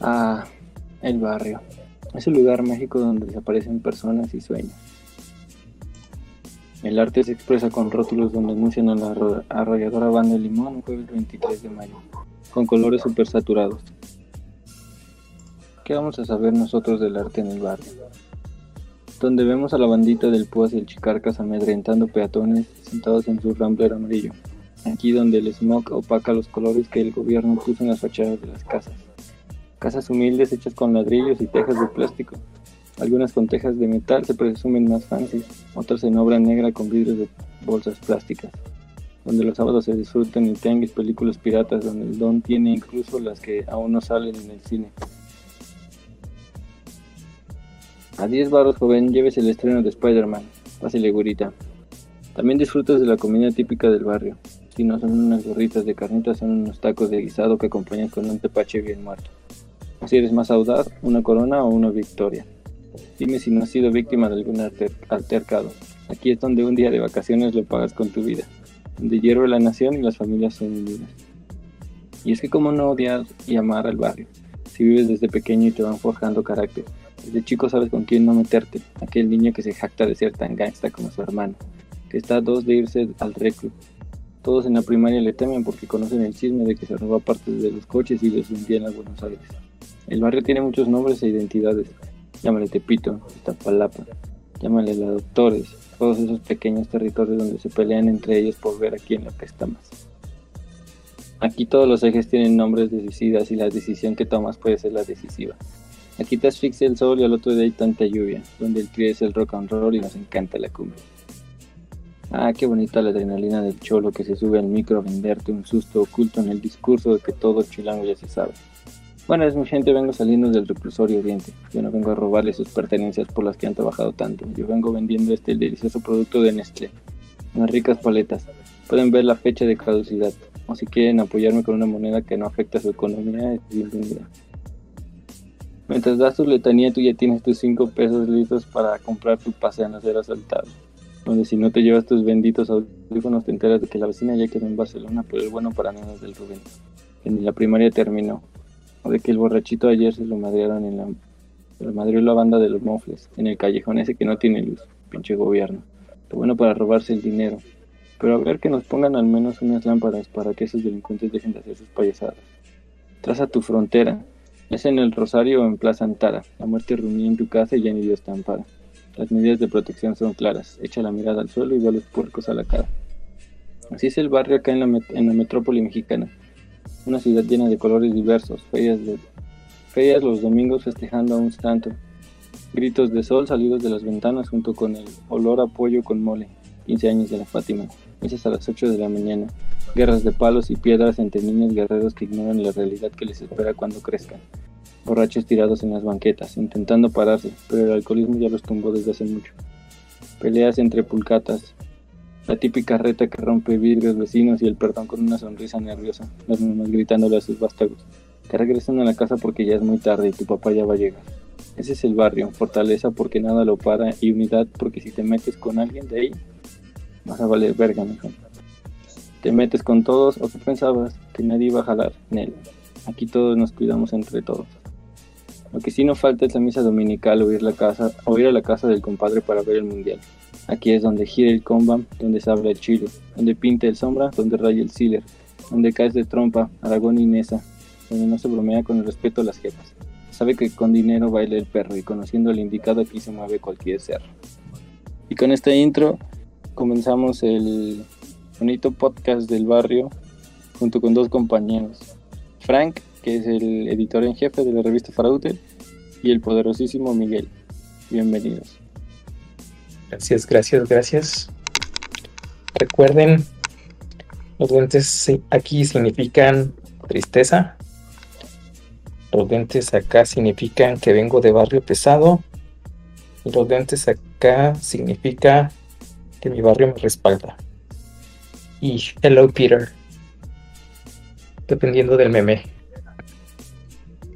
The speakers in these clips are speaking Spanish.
Ah, el barrio. Es un lugar mágico donde desaparecen personas y sueños. El arte se expresa con rótulos donde anuncian a la arrolladora banda de limón jueves 23 de mayo, con colores super saturados. ¿Qué vamos a saber nosotros del arte en el barrio? Donde vemos a la bandita del Púas y el Chicarcas amedrentando peatones sentados en su rambler amarillo. Aquí donde el smog opaca los colores que el gobierno puso en las fachadas de las casas. Casas humildes hechas con ladrillos y tejas de plástico, algunas con tejas de metal se presumen más fancy, otras en obra negra con vidrios de bolsas plásticas. Donde los sábados se disfrutan y tengues películas piratas donde el don tiene incluso las que aún no salen en el cine. A 10 barros joven, lleves el estreno de Spider-Man. Pásale gurita. También disfrutas de la comida típica del barrio. Si no son unas gorritas de carnitas, son unos tacos de guisado que acompañan con un tepache bien muerto. Si eres más audaz, una corona o una victoria. Dime si no has sido víctima de algún altercado. Aquí es donde un día de vacaciones lo pagas con tu vida, donde hierve la nación y las familias son unidas. Y es que cómo no odiar y amar al barrio, si vives desde pequeño y te van forjando carácter. Desde chico sabes con quién no meterte, aquel niño que se jacta de ser tan gangsta como su hermano, que está a dos de irse al reclu. Todos en la primaria le temen porque conocen el chisme de que se roba partes de los coches y los vendía a Buenos Aires. El barrio tiene muchos nombres e identidades, llámale Tepito, Iztapalapa, llámale la Doctores, todos esos pequeños territorios donde se pelean entre ellos por ver a quién la pesta más. Aquí todos los ejes tienen nombres de suicidas y la decisión que tomas puede ser la decisiva. Aquí te asfixia el sol y al otro día hay tanta lluvia, donde el tri es el rock and roll y nos encanta la cumbia. Ah, qué bonita la adrenalina del cholo que se sube al micro a venderte un susto oculto en el discurso de que todo chilango ya se sabe. Bueno, es mi gente, vengo saliendo del reclusorio oriente. Yo no vengo a robarle sus pertenencias por las que han trabajado tanto. Yo vengo vendiendo este delicioso producto de Nestlé. Unas ricas paletas. Pueden ver la fecha de caducidad. O si quieren apoyarme con una moneda que no afecta su economía, es bienvenida. Mientras das tu letanía, tú ya tienes tus 5 pesos listos para comprar tu pase a no ser asaltado. Donde si no te llevas tus benditos audífonos, te enteras de que la vecina ya quedó en Barcelona por el bueno para menos del Rubén. Que ni la primaria terminó de que el borrachito ayer se lo madrearon en la... Se lo madrió la banda de los mofles, en el callejón ese que no tiene luz, pinche gobierno. Lo bueno para robarse el dinero. Pero a ver que nos pongan al menos unas lámparas para que esos delincuentes dejen de hacer sus payasadas. Traza tu frontera. Es en el Rosario o en Plaza Antara. La muerte rumía en tu casa y ya ni Dios te. Las medidas de protección son claras. Echa la mirada al suelo y ve a los puercos a la cara. Así es el barrio acá en la, en la metrópoli mexicana una ciudad llena de colores diversos, ferias, de, los domingos festejando a un santo, gritos de sol salidos de las ventanas junto con el olor a pollo con mole, 15 años de la Fátima, misas a las 8 de la mañana, guerras de palos y piedras entre niños guerreros que ignoran la realidad que les espera cuando crezcan, borrachos tirados en las banquetas, intentando pararse, pero el alcoholismo ya los tumbó desde hace mucho. Peleas entre pulcatas, la típica reta que rompe vidrios vecinos y el perdón con una sonrisa nerviosa, las mamás gritándole a sus vástagos, que regresen a la casa porque ya es muy tarde y tu papá ya va a llegar. Ese es el barrio, fortaleza porque nada lo para y unidad porque si te metes con alguien de ahí, vas a valer verga, mejor. Te metes con todos o qué pensabas que nadie iba a jalar, Nel. Aquí todos nos cuidamos entre todos. Lo que sí no falta es la misa dominical o ir, la casa, o ir a la casa del compadre para ver el mundial. Aquí es donde gira el combam, donde se habla el chile, donde pinta el sombra, donde raya el sealer, donde caes de trompa, Aragón y Nesa, donde no se bromea con el respeto a las jefas. Sabe que con dinero baila el perro y conociendo al indicado aquí se mueve cualquier cerro. Y con este intro comenzamos el bonito podcast del barrio junto con dos compañeros. Frank, que es el editor en jefe de la revista Faraute, y el poderosísimo Miguel. Bienvenidos. Gracias, gracias, gracias. Recuerden, los lentes aquí significan tristeza. Los lentes acá significan que vengo de barrio pesado. Y los lentes acá significa que mi barrio me respalda. Y hello Peter. Dependiendo del meme.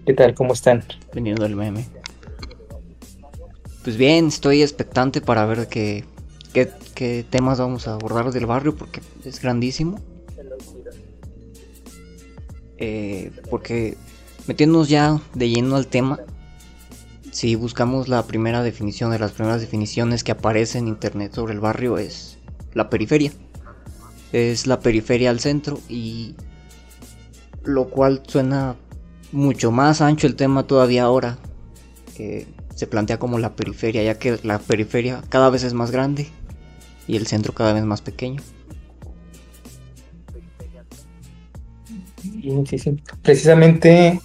¿Qué tal? ¿Cómo están? Dependiendo del meme. Pues bien, estoy expectante para ver qué, qué, temas vamos a abordar del barrio porque es grandísimo. Eh, porque metiéndonos ya de lleno al tema, si buscamos la primera definición de las primeras definiciones que aparece en internet sobre el barrio es la periferia. Es la periferia al centro y lo cual suena mucho más ancho el tema todavía ahora que se plantea como la periferia, ya que la periferia cada vez es más grande y el centro cada vez más pequeño. Sí, sí. Precisamente,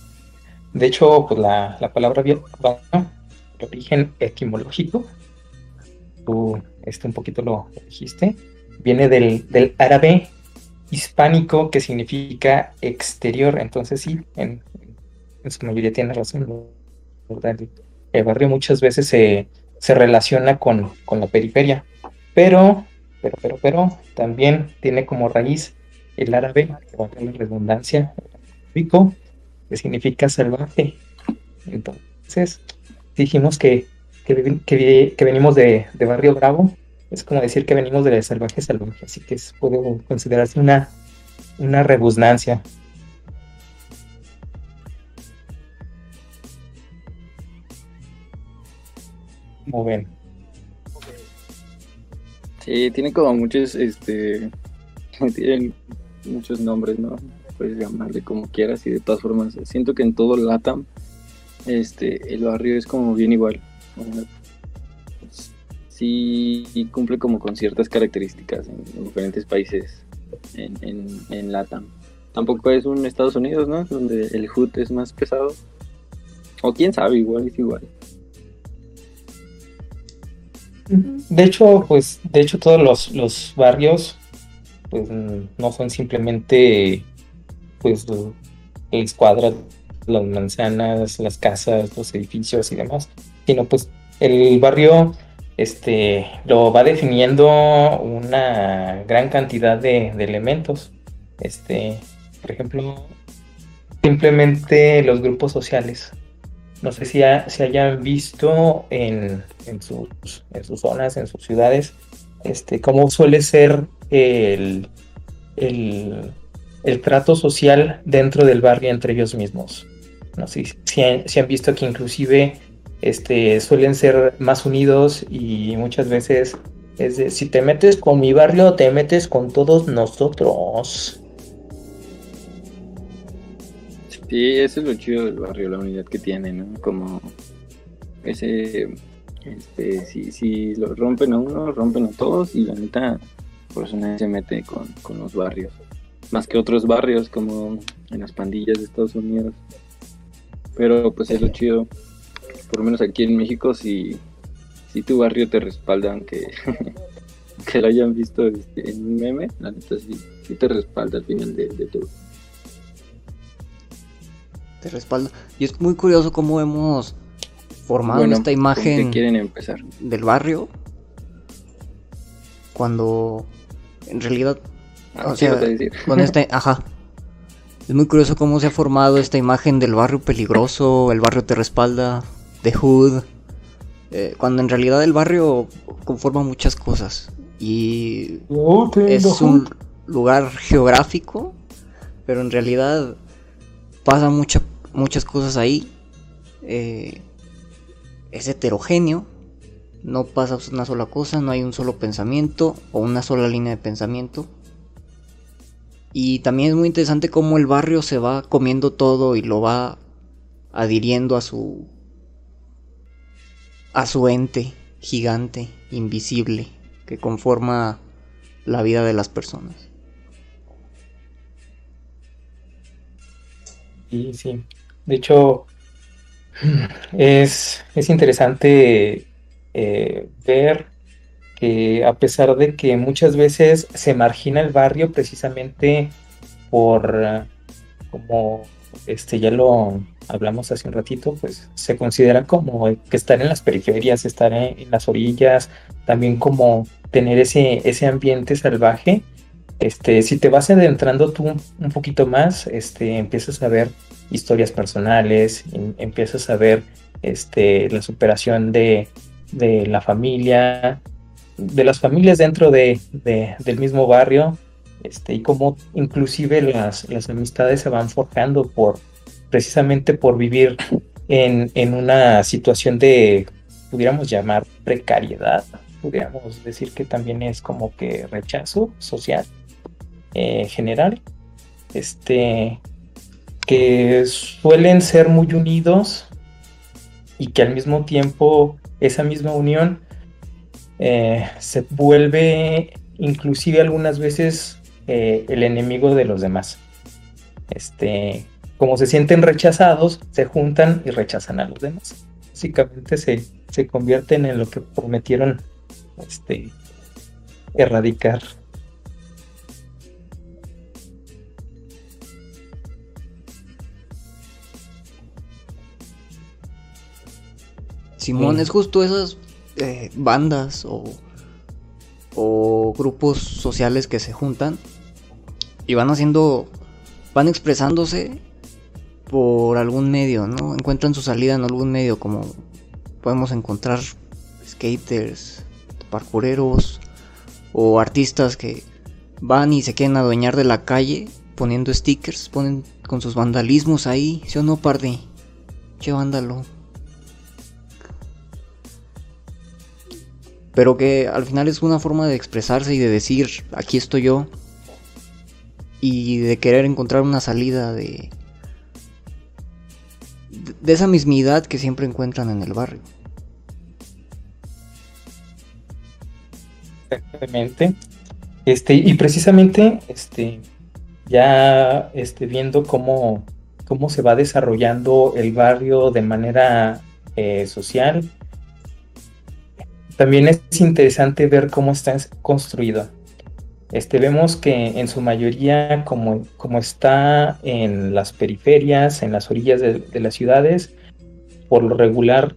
de hecho, pues la, la palabra el origen etimológico, tú este un poquito lo dijiste, viene del, del árabe hispánico que significa exterior, entonces sí, en, en su mayoría tiene razón. El barrio muchas veces se, se relaciona con, con, la periferia, pero, pero, pero, pero, también tiene como raíz el árabe, que la redundancia, rico, que significa salvaje. Entonces, dijimos que, que, que, venimos de, de, Barrio Bravo, es como decir que venimos de salvaje salvaje, así que puede considerarse una, una. Muy bien. Sí, tiene como muchos, este, tienen muchos nombres, ¿no? Puedes llamarle como quieras y de todas formas, siento que en todo LATAM, este, el barrio es como bien igual. Sí cumple como con ciertas características en, diferentes países en, en, en LATAM. Tampoco es un Estados Unidos, ¿no? Donde el HUD es más pesado. O quién sabe, igual es igual. De hecho, pues, de hecho todos los, los barrios, pues, no son simplemente, pues, las cuadras, las manzanas, las casas, los edificios y demás, sino pues el barrio, este, lo va definiendo una gran cantidad de, de elementos, este, por ejemplo, simplemente los grupos sociales, no sé si, se hayan visto en, sus, zonas, en sus ciudades, este, cómo suele ser el, el, trato social dentro del barrio entre ellos mismos. No sé si, han, visto que inclusive este, suelen ser más unidos y muchas veces es si te metes con mi barrio, te metes con todos nosotros. Sí, eso es lo chido del barrio, la unidad que tiene, ¿no? Como ese, este, si, si lo rompen a uno, rompen a todos y la neta, por eso nadie se mete con, con los barrios. Más que otros barrios como en las pandillas de Estados Unidos. Pero pues es lo chido. Por lo menos aquí en México, si, si tu barrio te respalda, aunque que lo hayan visto este, en un meme, la neta sí, sí te respalda al final de, de todo te respalda. Y es muy curioso cómo hemos formado esta imagen quieren empezar? del barrio cuando en realidad ah, o sea, con este, ajá. Es muy curioso cómo se ha formado esta imagen del barrio peligroso, el barrio te respalda, de hood, eh, cuando en realidad el barrio conforma muchas cosas y es un lugar geográfico, pero en realidad pasa mucha, muchas cosas ahí. Eh, es heterogéneo. No pasa una sola cosa, no hay un solo pensamiento o una sola línea de pensamiento. Y también es muy interesante cómo el barrio se va comiendo todo y lo va adhiriendo a su a su ente gigante, invisible, que conforma la vida de las personas. Sí, sí. De hecho, es, interesante eh, ver que a pesar de que muchas veces se margina el barrio precisamente por, como este ya lo hablamos hace un ratito, pues se considera como que estar en las periferias, estar en, las orillas, también como tener ese, ese ambiente salvaje este, si te vas adentrando tú un poquito más, este, empiezas a ver historias personales, em, empiezas a ver este, la superación de, la familia, de las familias dentro de, del mismo barrio, este, y cómo inclusive las, las, amistades se van forjando por, precisamente por vivir en, en una situación de, pudiéramos llamar precariedad, pudiéramos decir que también es como que rechazo social eh, general, este, que suelen ser muy unidos y que al mismo tiempo esa misma unión eh, se vuelve inclusive algunas veces eh, el enemigo de los demás. Este, como se sienten rechazados, se juntan y rechazan a los demás. Básicamente se, se convierten en lo que prometieron este, erradicar. Simón, es justo esas eh, bandas o, o grupos sociales que se juntan y van haciendo, van expresándose por algún medio, ¿no? Encuentran su salida en algún medio, como podemos encontrar skaters, parkureros o artistas que van y se quieren adueñar de la calle poniendo stickers, ponen con sus vandalismos ahí, ¿sí o no, parde? Che vándalo. Pero que al final es una forma de expresarse y de decir, aquí estoy yo. Y de querer encontrar una salida de... De esa mismidad que siempre encuentran en el barrio. Exactamente. Este, y precisamente, este, ya este, viendo cómo, cómo se va desarrollando el barrio de manera eh, social, también es interesante ver cómo está construido. Este, vemos que en su mayoría, como, como está en las periferias, en las orillas de, las ciudades, por lo regular,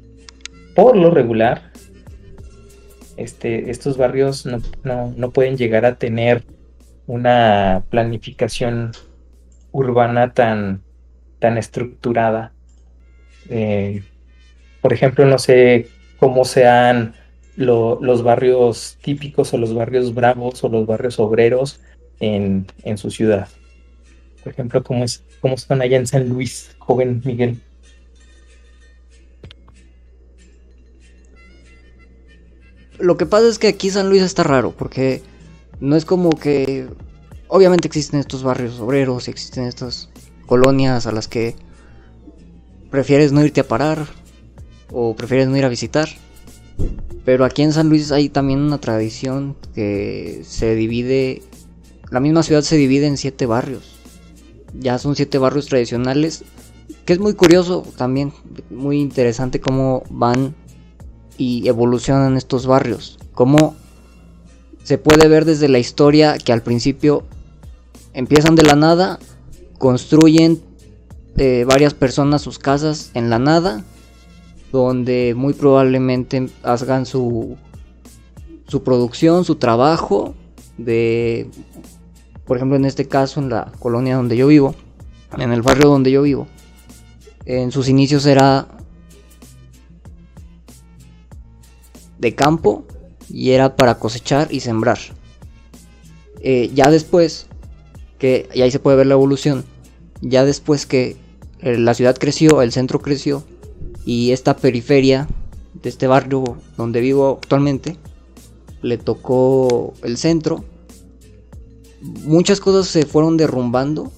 por lo regular, este, estos barrios no, pueden llegar a tener una planificación urbana tan, tan estructurada. Eh, por ejemplo, no sé cómo sean los barrios típicos o los barrios bravos o los barrios obreros en, en su ciudad. Por ejemplo, cómo, es, cómo están allá en San Luis, joven Miguel. Lo que pasa es que aquí San Luis está raro, porque no es como que... Obviamente existen estos barrios obreros, existen estas colonias a las que prefieres no irte a parar o prefieres no ir a visitar. Pero aquí en San Luis hay también una tradición que se divide, la misma ciudad se divide en siete barrios. Ya son siete barrios tradicionales, que es muy curioso también, muy interesante cómo van y evolucionan estos barrios. Como se puede ver desde la historia que al principio empiezan de la nada, construyen eh, varias personas sus casas en la nada, donde muy probablemente hagan su, su producción, su trabajo de, por ejemplo en este caso en la colonia donde yo vivo, en el barrio donde yo vivo, en sus inicios era de campo y era para cosechar y sembrar. Eh, ya después, que y ahí se puede ver la evolución, ya después que eh, la ciudad creció, el centro creció y esta periferia de este barrio donde vivo actualmente le tocó el centro. Muchas cosas se fueron derrumbando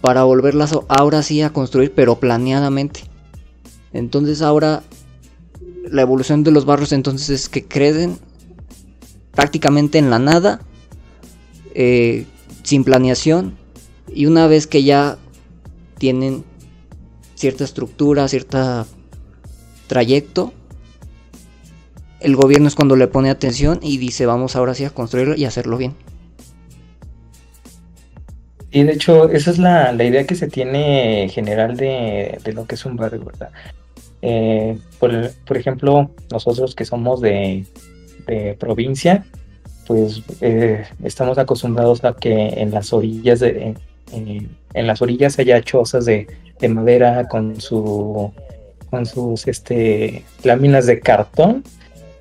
para volverlas ahora sí a construir, pero planeadamente. Entonces ahora la evolución de los barrios entonces es que crecen prácticamente en la nada, eh, sin planeación, y una vez que ya tienen cierta estructura, cierta trayecto, el gobierno es cuando le pone atención y dice vamos ahora sí a construirlo y hacerlo bien. Y de hecho, esa es la, idea que se tiene general de, de, lo que es un barrio, ¿verdad? Eh, por, ejemplo, nosotros que somos de, provincia, pues eh, estamos acostumbrados a que en las orillas de, en, las orillas haya chozas de, madera con su con sus este láminas de cartón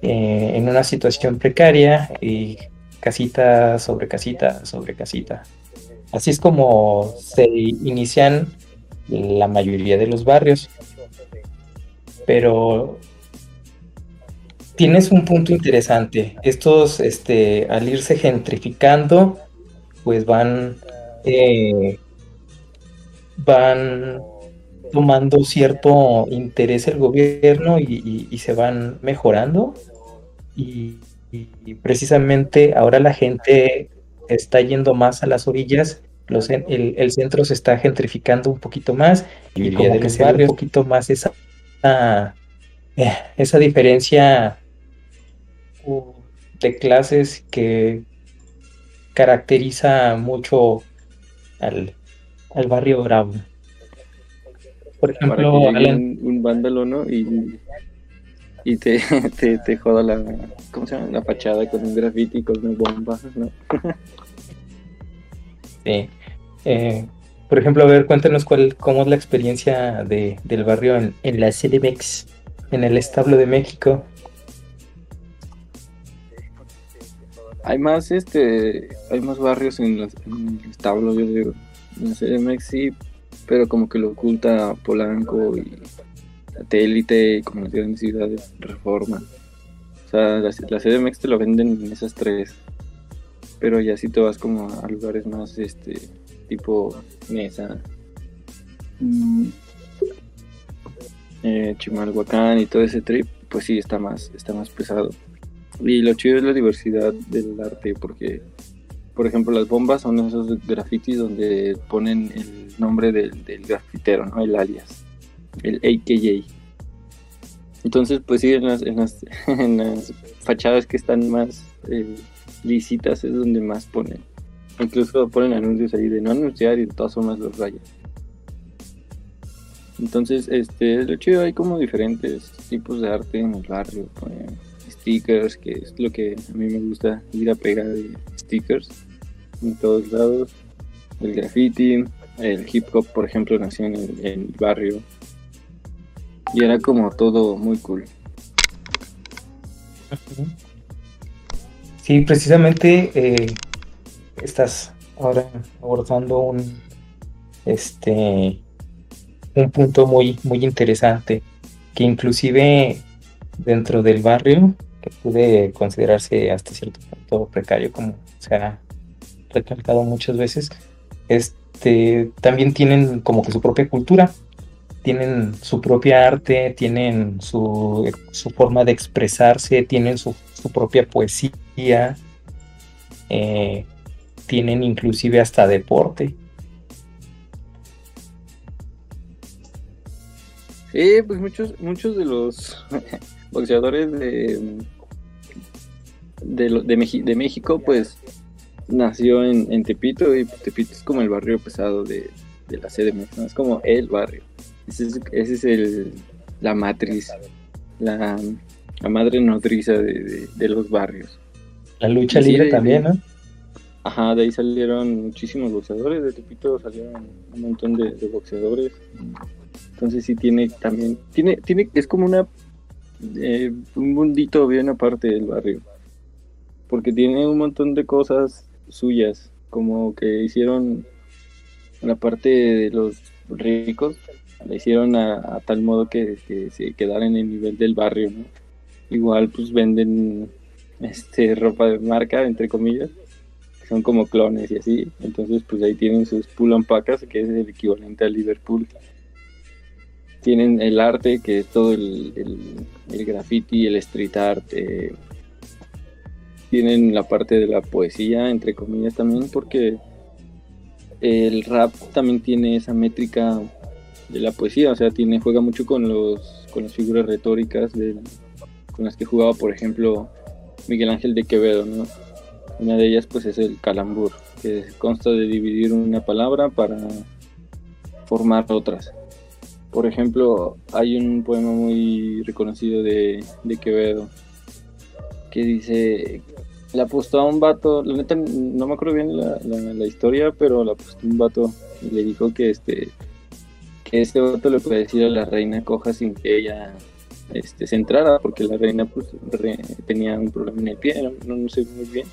eh, en una situación precaria y casita sobre casita sobre casita así es como se inician la mayoría de los barrios. Pero tienes un punto interesante. Estos, este, al irse gentrificando, pues van, eh, van tomando cierto interés el gobierno y, se van mejorando. Y, precisamente ahora la gente está yendo más a las orillas, los, el, centro se está gentrificando un poquito más y como que se un poquito más esa, eh, esa diferencia uh, de clases que caracteriza mucho al, al barrio Bravo. Por ejemplo, un, vándalo, ¿no? Y, y te, te, te, joda la, ¿cómo se llama? La fachada con un graffiti, con una bomba, ¿no? sí. Eh, por ejemplo, a ver, cuéntanos cuál, cómo es la experiencia de, del barrio en, en la CDMX, en el establo de México. Hay más, este, hay más barrios en, en el establo, yo digo. En la CDMX sí, pero como que lo oculta Polanco y Satélite y como las grandes ciudades, Reforma. O sea, la, la CDMX te lo venden en esas tres. Pero ya si te vas como a lugares más, este, tipo Mesa, mm, eh, Chimalhuacán y todo ese trip, pues sí está más, está más pesado. Y lo chido es la diversidad del arte, porque por ejemplo, las bombas son esos grafitis donde ponen el nombre del, grafitero, ¿no? El alias, el AKJ. Entonces, pues sí, en las, en las, fachadas que están más eh, licitas es donde más ponen. Incluso ponen anuncios ahí de no anunciar y de todas formas los rayas. Entonces, este, lo chido, hay como diferentes tipos de arte en el barrio. stickers, que es lo que a mí me gusta ir a pegar stickers en todos lados. El graffiti, el hip hop, por ejemplo, nació en el, barrio. Y era como todo muy cool. Sí, precisamente eh, estás ahora abordando un este un punto muy muy interesante que inclusive dentro del barrio que puede considerarse hasta cierto punto precario como sea recalcado muchas veces, este, también tienen como que su propia cultura, tienen su propia arte, tienen su, forma de expresarse, tienen su, propia poesía, eh, tienen inclusive hasta deporte. Sí, pues muchos, muchos de los boxeadores de, de, de México, pues nació en, Tepito y Tepito es como el barrio pesado de, la sede, ¿no? es como el barrio. Ese es, el, la matriz, la, madre nodriza de, los barrios. La lucha libre también, ¿no? Ajá, de ahí salieron muchísimos boxeadores, de Tepito salieron un montón de, boxeadores. Entonces sí tiene también, tiene, tiene, es como una eh, un mundito bien aparte del barrio. Porque tiene un montón de cosas suyas, como que hicieron la parte de los ricos, la hicieron a, tal modo que, se quedara en el nivel del barrio, Igual pues venden este ropa de marca, entre comillas, que son como clones y así, entonces pues ahí tienen sus pull que es el equivalente a Liverpool. Tienen el arte, que es todo el, el, graffiti, el street art, eh, tienen la parte de la poesía, entre comillas también, porque el rap también tiene esa métrica de la poesía, o sea, tiene, juega mucho con los con las figuras retóricas de, con las que jugaba, por ejemplo, Miguel Ángel de Quevedo, ¿no? Una de ellas pues es el calambur, que consta de dividir una palabra para formar otras. Por ejemplo, hay un poema muy reconocido de, de Quevedo que dice le apostó a un vato, la neta no me acuerdo bien la, historia, pero le apostó un vato y le dijo que este que este vato le puede decir a la reina coja sin que ella este, se entrara, porque la reina pues tenía un problema en el pie, no, no, sé muy bien.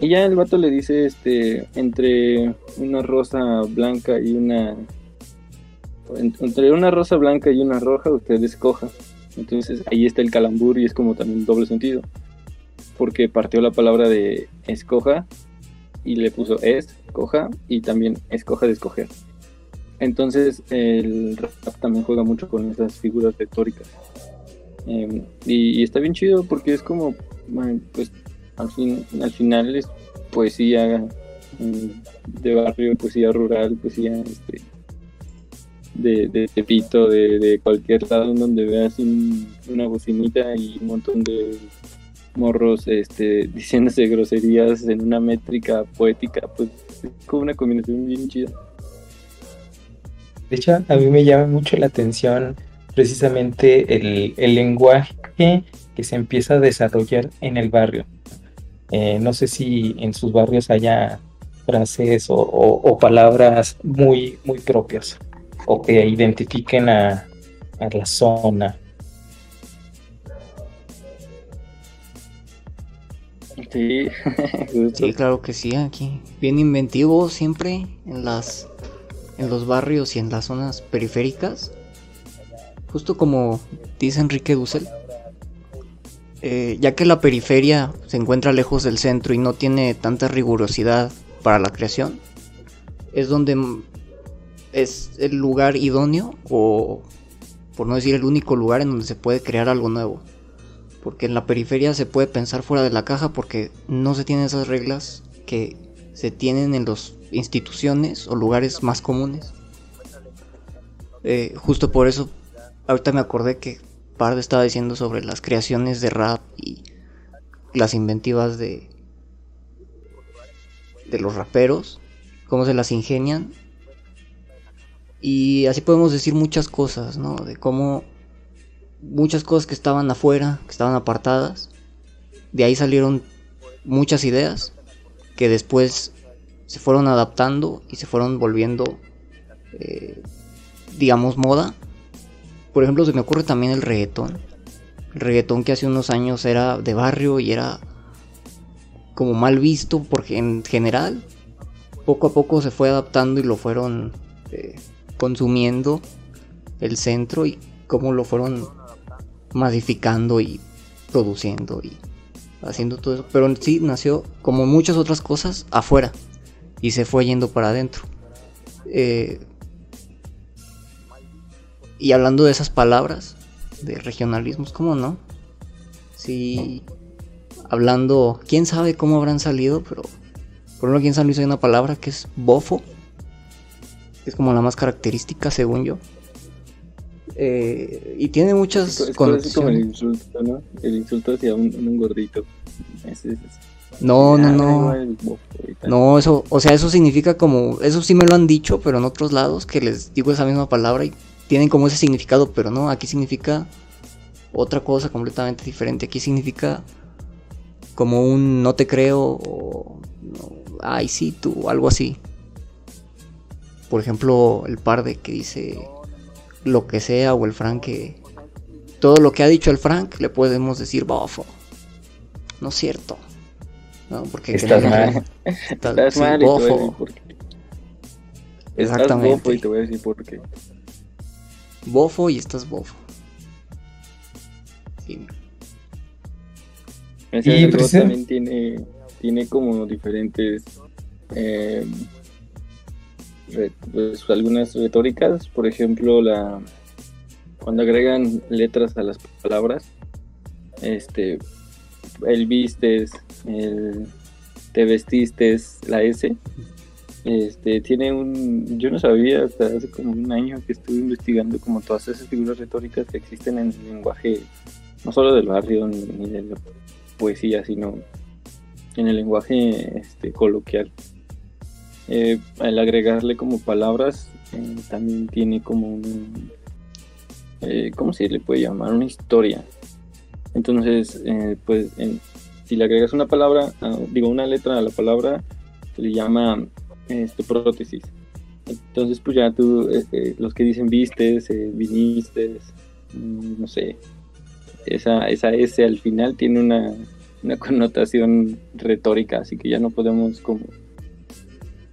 Y ya el vato le dice, este, entre una rosa blanca y una entre una rosa blanca y una roja, usted escoja. Entonces ahí está el calambur y es como también doble sentido. Porque partió la palabra de escoja y le puso es, coja y también escoja de escoger. Entonces el rap también juega mucho con esas figuras retóricas. Em, y, está bien chido porque es como, pues al, fin, al final es poesía mm, de barrio, poesía rural, poesía este, de, de Tepito, de, de, cualquier lado donde veas una bocinita y un montón de morros este, diciéndose groserías en una métrica poética, pues es como una combinación bien chida. De hecho, a mí me llama mucho la atención precisamente el, el lenguaje que se empieza a desarrollar en el barrio. Eh, no sé si en sus barrios haya frases o, o, palabras muy, muy propias o que identifiquen a, a la zona. Sí. claro que sí, aquí. Bien inventivo siempre en las en los barrios y en las zonas periféricas. Justo como dice Enrique Dussel. Eh, ya que la periferia se encuentra lejos del centro y no tiene tanta rigurosidad para la creación, es donde es el lugar idóneo o, por no decir el único lugar en donde se puede crear algo nuevo. Porque en la periferia se puede pensar fuera de la caja porque no se tienen esas reglas que se tienen en las instituciones o lugares más comunes. Eh, justo por eso, ahorita me acordé que Pardo estaba diciendo sobre las creaciones de rap y las inventivas de, de los raperos, cómo se las ingenian y así podemos decir muchas cosas, ¿no? De cómo muchas cosas que estaban afuera, que estaban apartadas, de ahí salieron muchas ideas que después se fueron adaptando y se fueron volviendo, eh, digamos, moda. Por ejemplo, se me ocurre también el reggaetón. El reggaetón que hace unos años era de barrio y era como mal visto porque en general poco a poco se fue adaptando y lo fueron eh, consumiendo el centro y cómo lo fueron modificando y produciendo y haciendo todo eso. Pero sí nació, como muchas otras cosas, afuera y se fue yendo para adentro. Eh, y hablando de esas palabras, de regionalismos, ¿cómo no? Sí, hablando, quién sabe cómo habrán salido, pero por ejemplo aquí en San hay una palabra que es bofo, es como la más característica según yo. Eh, y tiene muchas es, como el insulto, ¿no? El insulto hacia un, gordito. No, no, no. No, eso, o sea, eso significa como, eso sí me lo han dicho, pero en otros lados que les digo esa misma palabra y tienen como ese significado, pero no, aquí significa otra cosa completamente diferente. Aquí significa como un no te creo o ay sí tú, algo así. Por ejemplo, el par de que dice lo que sea o el Frank que todo lo que ha dicho el Frank le podemos decir bofo. No es cierto. No, porque estás mal. Estás, mal y bofo. te voy a decir por qué. Exactamente. Estás bofo y te voy a decir por qué. Bofo y estás bofo. Sí. Ese y también tiene, tiene como diferentes eh, pues, algunas retóricas, por ejemplo, la cuando agregan letras a las palabras, este, el vistes, el te vestiste, la S, este, tiene un, yo no sabía hasta hace como un año que estuve investigando como todas esas figuras retóricas que existen en el lenguaje, no solo del barrio ni, de la poesía, sino en el lenguaje este, coloquial. Eh, al agregarle como palabras, eh, también tiene como un, eh, ¿cómo se le puede llamar? Una historia. Entonces, pues, si le agregas una palabra, digo, una letra a la palabra, se le llama este, prótesis. Entonces, pues ya tú, este, los que dicen vistes, viniste, mm, no sé, esa, esa S al final tiene una, una connotación retórica, así que ya no podemos como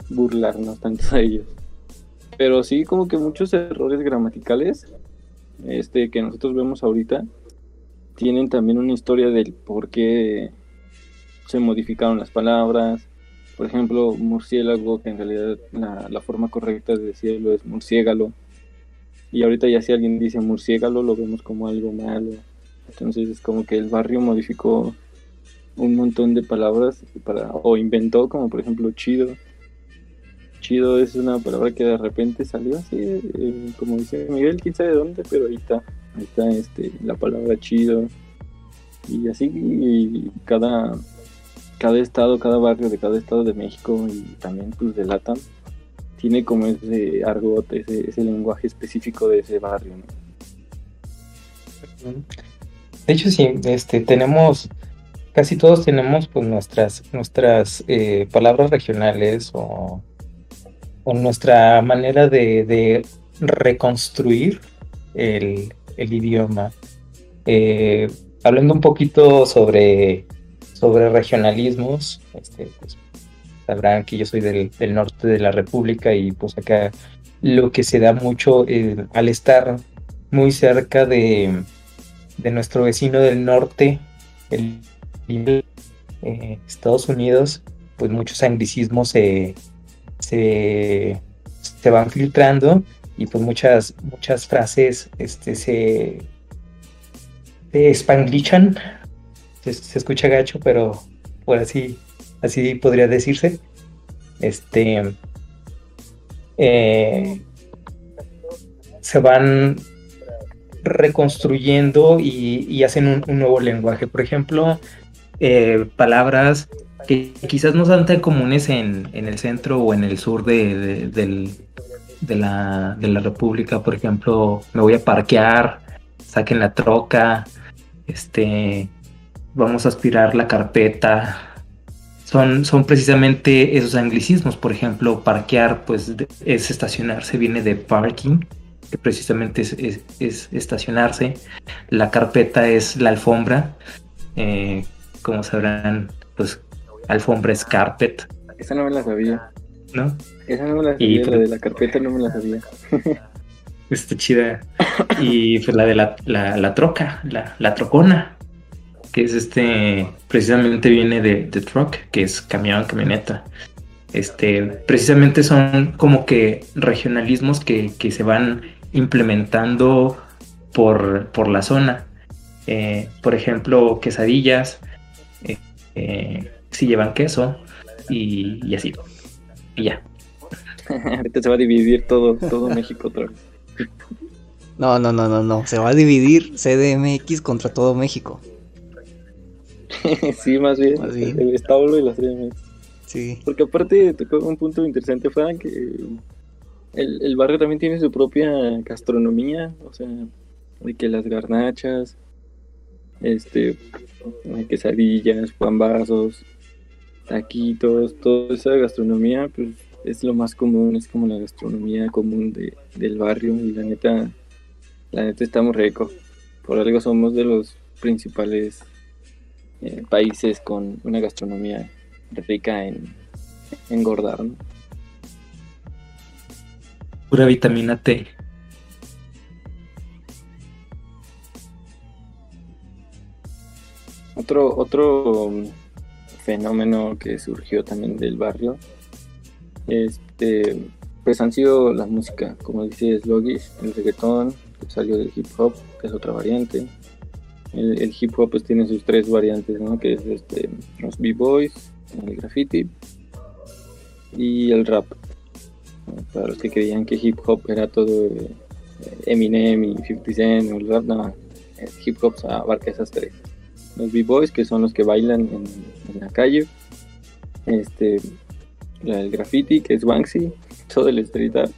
burlarnos tanto de ellos. Pero sí, como que muchos errores gramaticales este, que nosotros vemos ahorita tienen también una historia del por qué se modificaron las palabras. Por ejemplo, murciélago, que en realidad la, forma correcta de decirlo es murciégalo. Y ahorita ya si alguien dice murciégalo, lo vemos como algo malo. Entonces es como que el barrio modificó un montón de palabras o inventó como por ejemplo chido chido es una palabra que de repente salió así eh, como dice Miguel quién sabe de dónde pero ahí está ahí está este la palabra chido. Y así y cada cada estado cada barrio de cada estado de México y también pues de Latam tiene como ese argot ese, ese lenguaje específico de ese barrio de hecho sí este tenemos casi todos tenemos pues nuestras, nuestras eh, palabras regionales o, nuestra manera de, reconstruir el, idioma. Eh, hablando un poquito sobre, regionalismos, este, pues, sabrán que yo soy del, norte de la República y pues acá lo que se da mucho eh, al estar muy cerca de, de nuestro vecino del norte, el eh, Estados Unidos, pues muchos anglicismos se, se, van filtrando y pues muchas, muchas frases este, se, se spanglichan. Se, escucha gacho, pero por así, así podría decirse. Este eh, se van reconstruyendo y, hacen un, un, nuevo lenguaje. Por ejemplo, eh, palabras que quizás no sean tan comunes en, el centro o en el sur de, la, República. Por ejemplo, me voy a parquear, saquen la troca, este, vamos a aspirar la carpeta. Son, son precisamente esos anglicismos. Por ejemplo, parquear pues es estacionarse, viene de parking, que precisamente es, estacionarse. La carpeta es la alfombra. Eh, como sabrán, pues alfombra es carpet. Esa no me la sabía. ¿No? Esa no me la sabía, la de la carpeta no me la sabía. Está chida. Y pues la de la, la, troca, la, la, trocona, que es este, precisamente viene de, de truck, que es camión, camioneta. Este, precisamente son como que regionalismos que, que se van implementando por, por la zona. Eh, por ejemplo, quesadillas, eh, si llevan queso y, así. Y ya. Ahorita se va a dividir todo, todo México otra vez. No, no, no, no, no. Se va a dividir CDMX contra todo México. sí, más bien. El establo y la CDMX. Sí. Porque aparte tocó un punto interesante, Frank, que el, el barrio también tiene su propia gastronomía, o sea, de que las garnachas, este, quesadillas, pambazos, taquitos, toda esa gastronomía, pues es lo más común, es como la gastronomía común de, del barrio y la neta, la neta estamos rico. Por algo somos de los principales eh, países con una gastronomía rica en engordar, ¿no? Pura vitamina T. Otro, otro fenómeno que surgió también del barrio, este, pues han sido la música, como dice Sluggish, el reggaetón, que salió del hip hop, que es otra variante. El, hip hop pues tiene sus tres variantes, ¿no? Que es este, los b-boys, el graffiti y el rap. Para los que creían que hip hop era todo eh, Eminem y 50 Cent o el rap, no, el hip hop abarca esas tres los b-boys, que son los que bailan en, la calle, este, el graffiti, que es Banksy, todo el street art,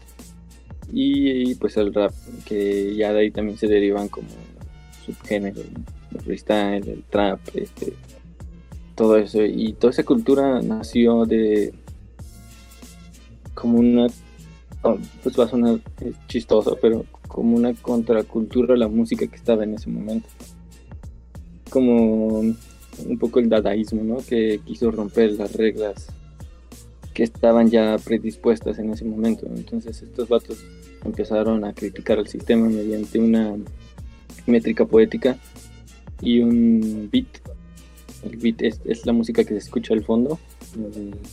y, pues el rap, que ya de ahí también se derivan como subgéneros, el freestyle, el trap, este, todo eso, y toda esa cultura nació de como una, oh, pues va a sonar chistoso, pero como una contracultura a la música que estaba en ese momento como un poco el dadaísmo, ¿no? Que quiso romper las reglas que estaban ya predispuestas en ese momento. Entonces estos vatos empezaron a criticar el sistema mediante una métrica poética y un beat. El beat es, la música que se escucha al fondo,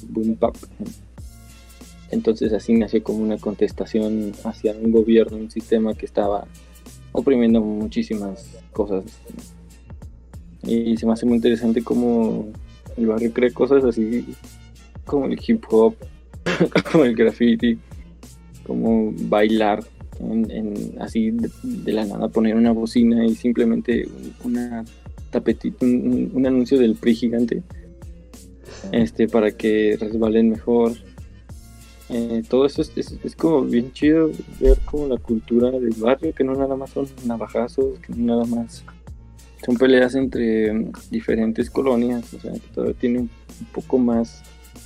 boom pop. Entonces así nació como una contestación hacia un gobierno, un sistema que estaba oprimiendo muchísimas cosas. Y se me hace muy interesante cómo el barrio cree cosas así como el hip hop, como el graffiti, como bailar en, así de, la nada poner una bocina y simplemente una tapetita, un, anuncio del PRI gigante este para que resbalen mejor. Eh, todo eso es, como bien chido ver como la cultura del barrio que no nada más son navajazos que no nada más son peleas entre diferentes colonias o sea que todavía tiene un poco más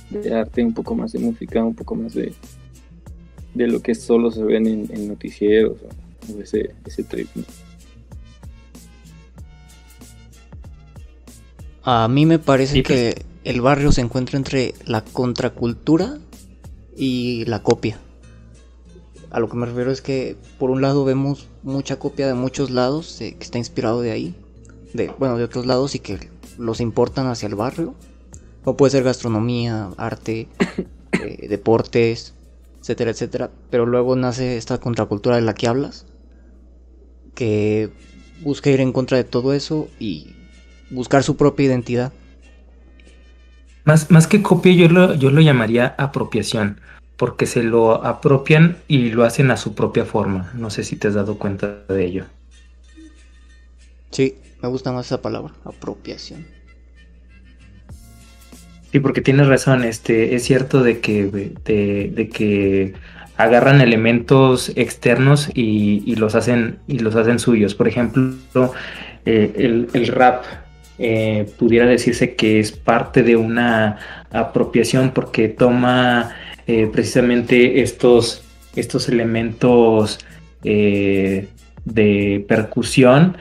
de arte un poco más de música un poco más de de lo que solo se ven en, noticieros o, ese, ese trip. A mí me parece pues. que el barrio se encuentra entre la contracultura y la copia. A lo que me refiero es que por un lado vemos mucha copia de muchos lados que está inspirado de ahí, de bueno de otros lados y que los importan hacia el barrio. O puede ser gastronomía, arte, eh, deportes, etcétera, etcétera. Pero luego nace esta contracultura de la que hablas, que busca ir en contra de todo eso y buscar su propia identidad. Más, más que copia, yo lo, yo lo llamaría apropiación, porque se lo apropian y lo hacen a su propia forma. No sé si te has dado cuenta de ello. Sí, me gusta más esa palabra, apropiación. Sí, porque tienes razón, este, es cierto de que, de, que agarran elementos externos y, los hacen y los hacen suyos. Por ejemplo, eh, el, rap eh, pudiera decirse que es parte de una apropiación porque toma eh, precisamente estos, estos elementos de percusión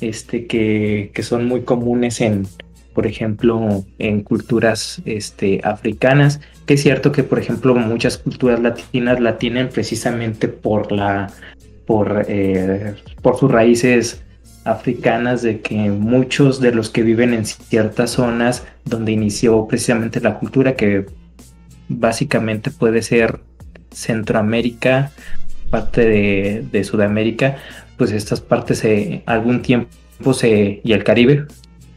este, que, son muy comunes en, por ejemplo, en culturas este, africanas, que es cierto que, por ejemplo, muchas culturas latinas la tienen precisamente por la por, eh, por sus raíces africanas, de que muchos de los que viven en ciertas zonas donde inició precisamente la cultura, que básicamente puede ser Centroamérica, parte de, Sudamérica, pues estas partes se, algún tiempo se, y el Caribe,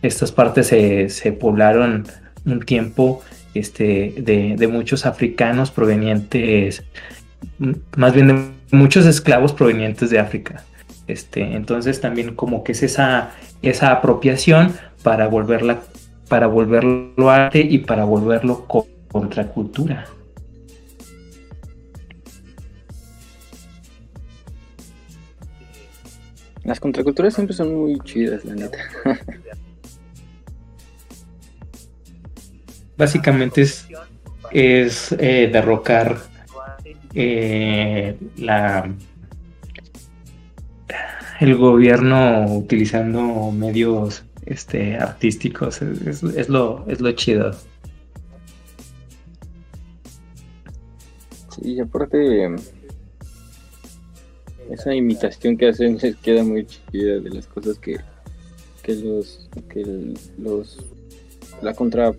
estas partes se, poblaron un tiempo este, de, muchos africanos provenientes, más bien de muchos esclavos provenientes de África. Este, entonces también como que es esa, esa apropiación para volverla para volverlo arte y para volverlo contracultura. Las contraculturas siempre son muy chidas, la neta. básicamente es, es eh, derrocar eh, la el gobierno utilizando medios este artísticos es, lo es lo chido sí aparte esa imitación que hacen les queda muy chida de las cosas que que los que los la contra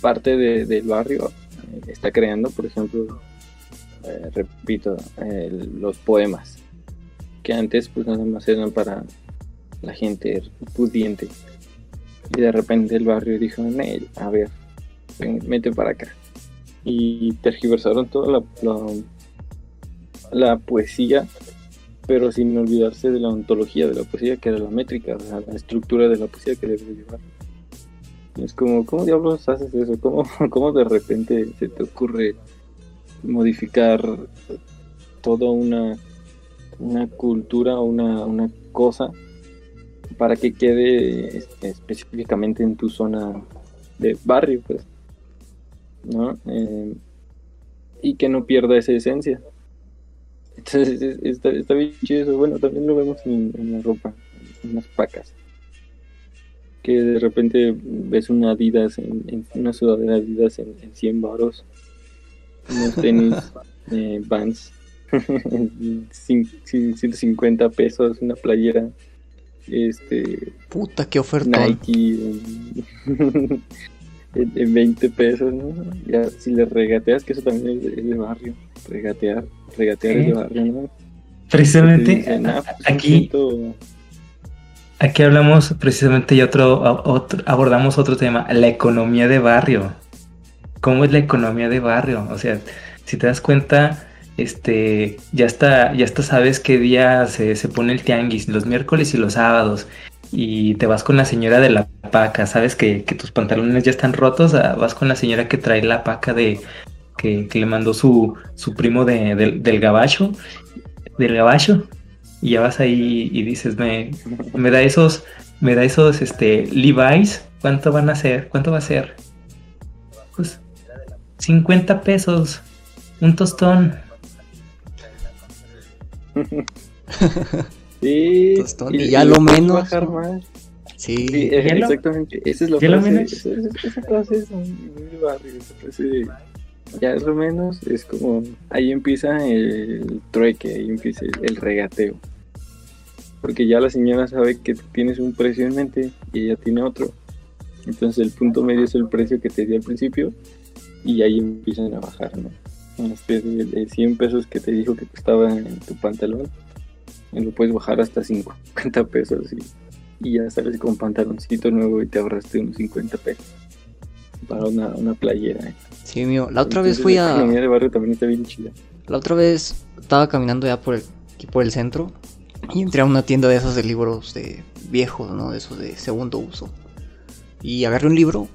parte del barrio eh, está creando, por ejemplo, eh, repito, los poemas, que antes pues nada más eran para la gente pudiente. Y de repente el barrio dijo, a ver, mete para acá. Y tergiversaron toda la, la, poesía, pero sin olvidarse de la ontología de la poesía, que era la métrica, la estructura de la poesía que debe llevar. Es como, ¿cómo diablos haces eso? ¿Cómo, cómo de repente se te ocurre modificar toda una, una cultura o una, una cosa para que quede este, específicamente en tu zona de barrio, pues, ¿no? Eh, y que no pierda esa esencia. Entonces está, está bien chido eso. Bueno, también lo vemos en, en la ropa, en las pacas que de repente ves una Adidas, en, una sudadera Adidas en, en 100 baros unos tenis eh, Vans, cin- cin- 150 pesos, una playera, este, Puta, qué oferta. Nike en, en- en 20 pesos, ¿no? Ya, si le regateas, que eso también es de, es de barrio, regatear, regatear es de barrio, ¿no? Precisamente Dicen, ah, pues, aquí, aquí hablamos precisamente y otro, otro, abordamos otro tema, la economía de barrio. ¿Cómo es la economía de barrio? O sea, si te das cuenta, este, ya está, ya está sabes qué día se, se pone el tianguis, los miércoles y los sábados. Y te vas con la señora de la paca, sabes que, que tus pantalones ya están rotos, ah, vas con la señora que trae la paca de que, que le mandó su, su primo de- del- del gabacho, del gabacho, y ya vas ahí y dices, me, me da esos, me da esos este Levi's, ¿cuánto van a ser? ¿Cuánto va a ser? Pues 50 pesos, un tostón. Sí, Tostón, y ya lo menos, bajar ¿no? más. Sí. Sí, eh, exactamente. Esa es la frase. menos. Esa, frase es muy, barrio. Esa frase de, ya es lo menos. Es como. Ahí empieza el trueque, ahí empieza el, el regateo. Porque ya la señora sabe que tienes un precio en mente y ella tiene otro. Entonces el punto medio es el precio que te dio al principio y ahí empiezan a bajar, ¿no? De, de 100 pesos que te dijo que costaba en tu pantalón. lo puedes bajar hasta 50 pesos y, y ya sales con pantaloncito nuevo y te ahorraste unos 50 pesos para una, una playera. ¿eh? Sí, mío. La otra vez fui La a. economía de barrio también está bien chida. La otra vez estaba caminando ya por el, aquí por el centro y entré a una tienda de esos de libros de viejos, ¿no? De esos de segundo uso. Y agarré un libro,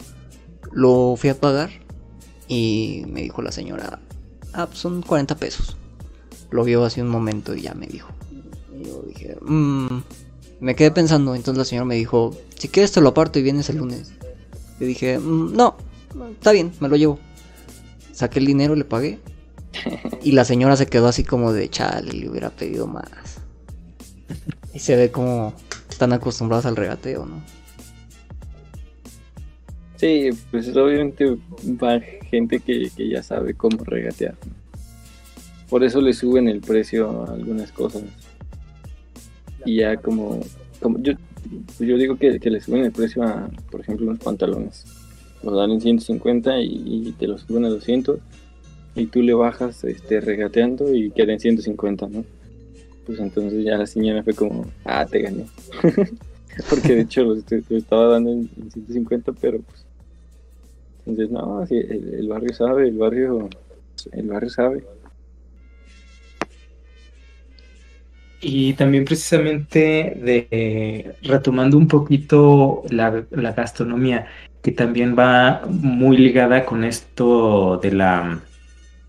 lo fui a pagar y me dijo la señora, ah, pues son 40 pesos. Lo vio hace un momento y ya me dijo. Y yo dije, mmm, me quedé pensando, entonces la señora me dijo, si quieres te lo aparto y vienes el lunes. Yo dije, "Mm, no, está bien, me lo llevo. Saqué el dinero, le pagué. Y la señora se quedó así como de chale, le hubiera pedido más. Y se ve como están acostumbrados al regateo, ¿no? Sí, pues obviamente va gente que, que ya sabe cómo regatear. Por eso le suben el precio a algunas cosas. Y ya como, como yo, yo digo que, que le suben el precio a, por ejemplo, unos pantalones. Los dan en 150 y, y te los suben a 200. Y tú le bajas este, regateando y queda en 150, ¿no? Pues entonces ya la señora fue como, ah, te gané. Porque de hecho lo, est- lo estaba dando en, en 150, pero pues entonces, no, el, el barrio sabe, el barrio, el barrio sabe. Y también precisamente de retomando un poquito la, la gastronomía, que también va muy ligada con esto de la,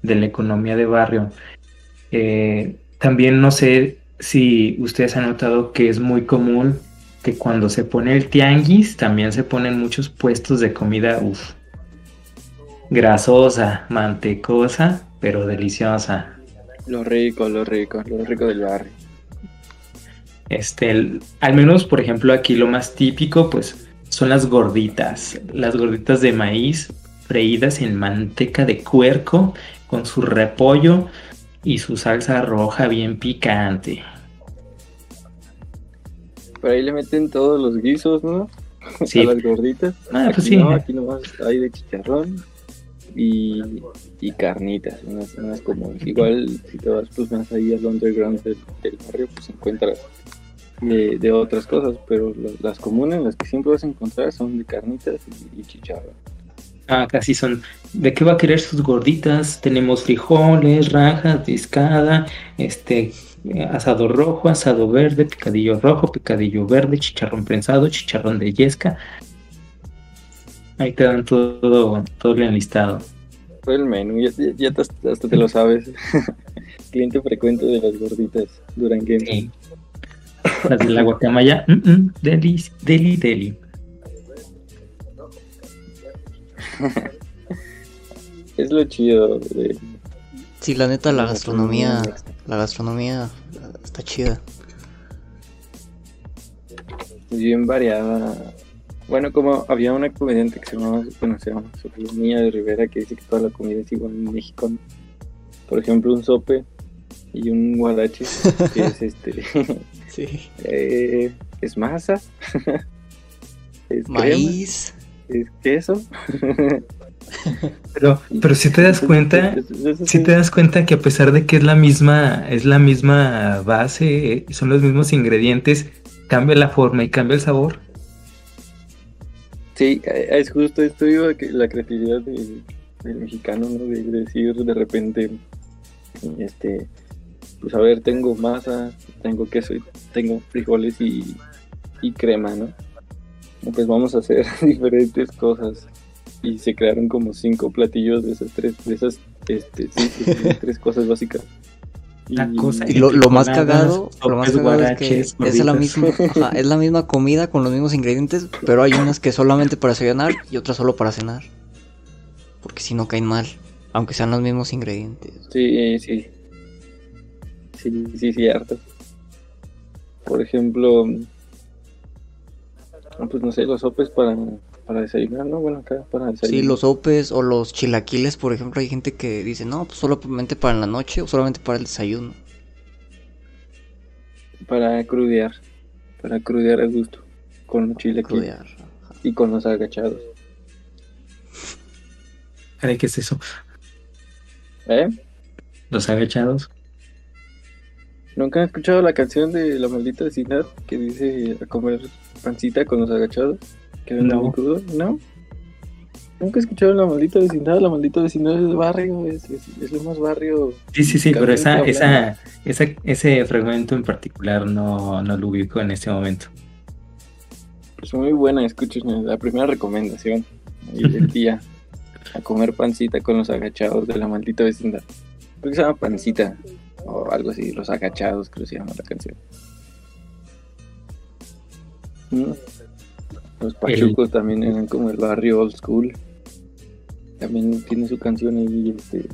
de la economía de barrio. Eh, también no sé si ustedes han notado que es muy común que cuando se pone el tianguis también se ponen muchos puestos de comida, uf, grasosa, mantecosa, pero deliciosa. Lo rico, lo rico, lo rico del barrio. Este, el- al menos, por ejemplo, aquí lo más típico, pues, son las gorditas. Las gorditas de maíz freídas en manteca de cuerco con su repollo y su salsa roja bien picante. Por ahí le meten todos los guisos, ¿no? Sí. A las gorditas. Ah, aquí pues sí. no, aquí nomás hay de chicharrón y, y carnitas, unas, unas como igual si te vas pues más ahí al underground del, del barrio, pues encuentras de, de otras cosas, pero las comunes, las que siempre vas a encontrar son de carnitas y, y. Ah, casi son. ¿De qué va a querer sus gorditas? Tenemos frijoles, rajas, discada, este, asado rojo, asado verde, picadillo rojo, picadillo verde, chicharrón prensado, chicharrón de yesca. Ahí te dan todo, todo el enlistado. Fue el menú, ya, ya- hasta te lo sabes. Cliente frecuente de las gorditas duranguenses. Sí. Las de la guacamaya, mm, mm, deli, deli, deli. Es lo chido de, Sí, la neta, la gastronomía, la gastronomía está chida. es bien variada. Bueno, como había una comediante que se llamaba, bueno, se llama Sofía de Rivera que dice que toda la comida es igual en México. ¿no? Por ejemplo, un sope y un guarache, que es este, Sí. eh, es masa, es crema, Maíz. es queso. Pero, pero si te das cuenta, si te das cuenta que a pesar de que es la misma, es la misma base, eh, son los mismos ingredientes, cambia la forma y cambia el sabor. Sí, eh, es justo esto, digo, que la creatividad de- del mexicano, ¿no? De, decir de repente, este, pues a ver, tengo masa, tengo queso y tengo frijoles y, y crema, ¿no? Pues vamos a hacer diferentes cosas. Y se crearon como cinco platillos de esas tres, de esas, este, sí, sí, sí, tres cosas básicas. La cosa Y lo, lo más cagado, lo más cagado es que es la, misma, ajá, es la misma comida con los mismos ingredientes, pero hay unas que solamente para desayunar y otras solo para cenar. Porque si no caen mal, aunque sean los mismos ingredientes. Sí, sí. Sí, sí, cierto. Por ejemplo, pues no sé, los sopes para, para desayunar, ¿no? Bueno, acá para desayunar. Sí, los sopes o los chilaquiles, por ejemplo, hay gente que dice, no, pues solamente para la noche o solamente para el desayuno. Para crudear, para crudear a gusto, con los chilequiles Crudear. y con los agachados. ¿qué es eso? ¿Eh? Los agachados. ¿Nunca han escuchado la canción de La Maldita Vecindad que dice a comer pancita con los agachados? Que No. muy crudo, ¿no? ¿Nunca he escuchado La Maldita Vecindad? La Maldita Vecindad es barrio, es, es, es lo más barrio. Sí, sí, sí, pero esa, esa, esa, ese fragmento en particular no, no lo ubico en este momento. Es muy buena, escuchen, la primera recomendación ahí del día. A comer pancita con los agachados de La Maldita Vecindad. Creo que se llama pancita o algo así, los agachados creo que se llama la canción. Mm. Los pachucos también eran como el barrio old school. También tiene su canción ahí, este,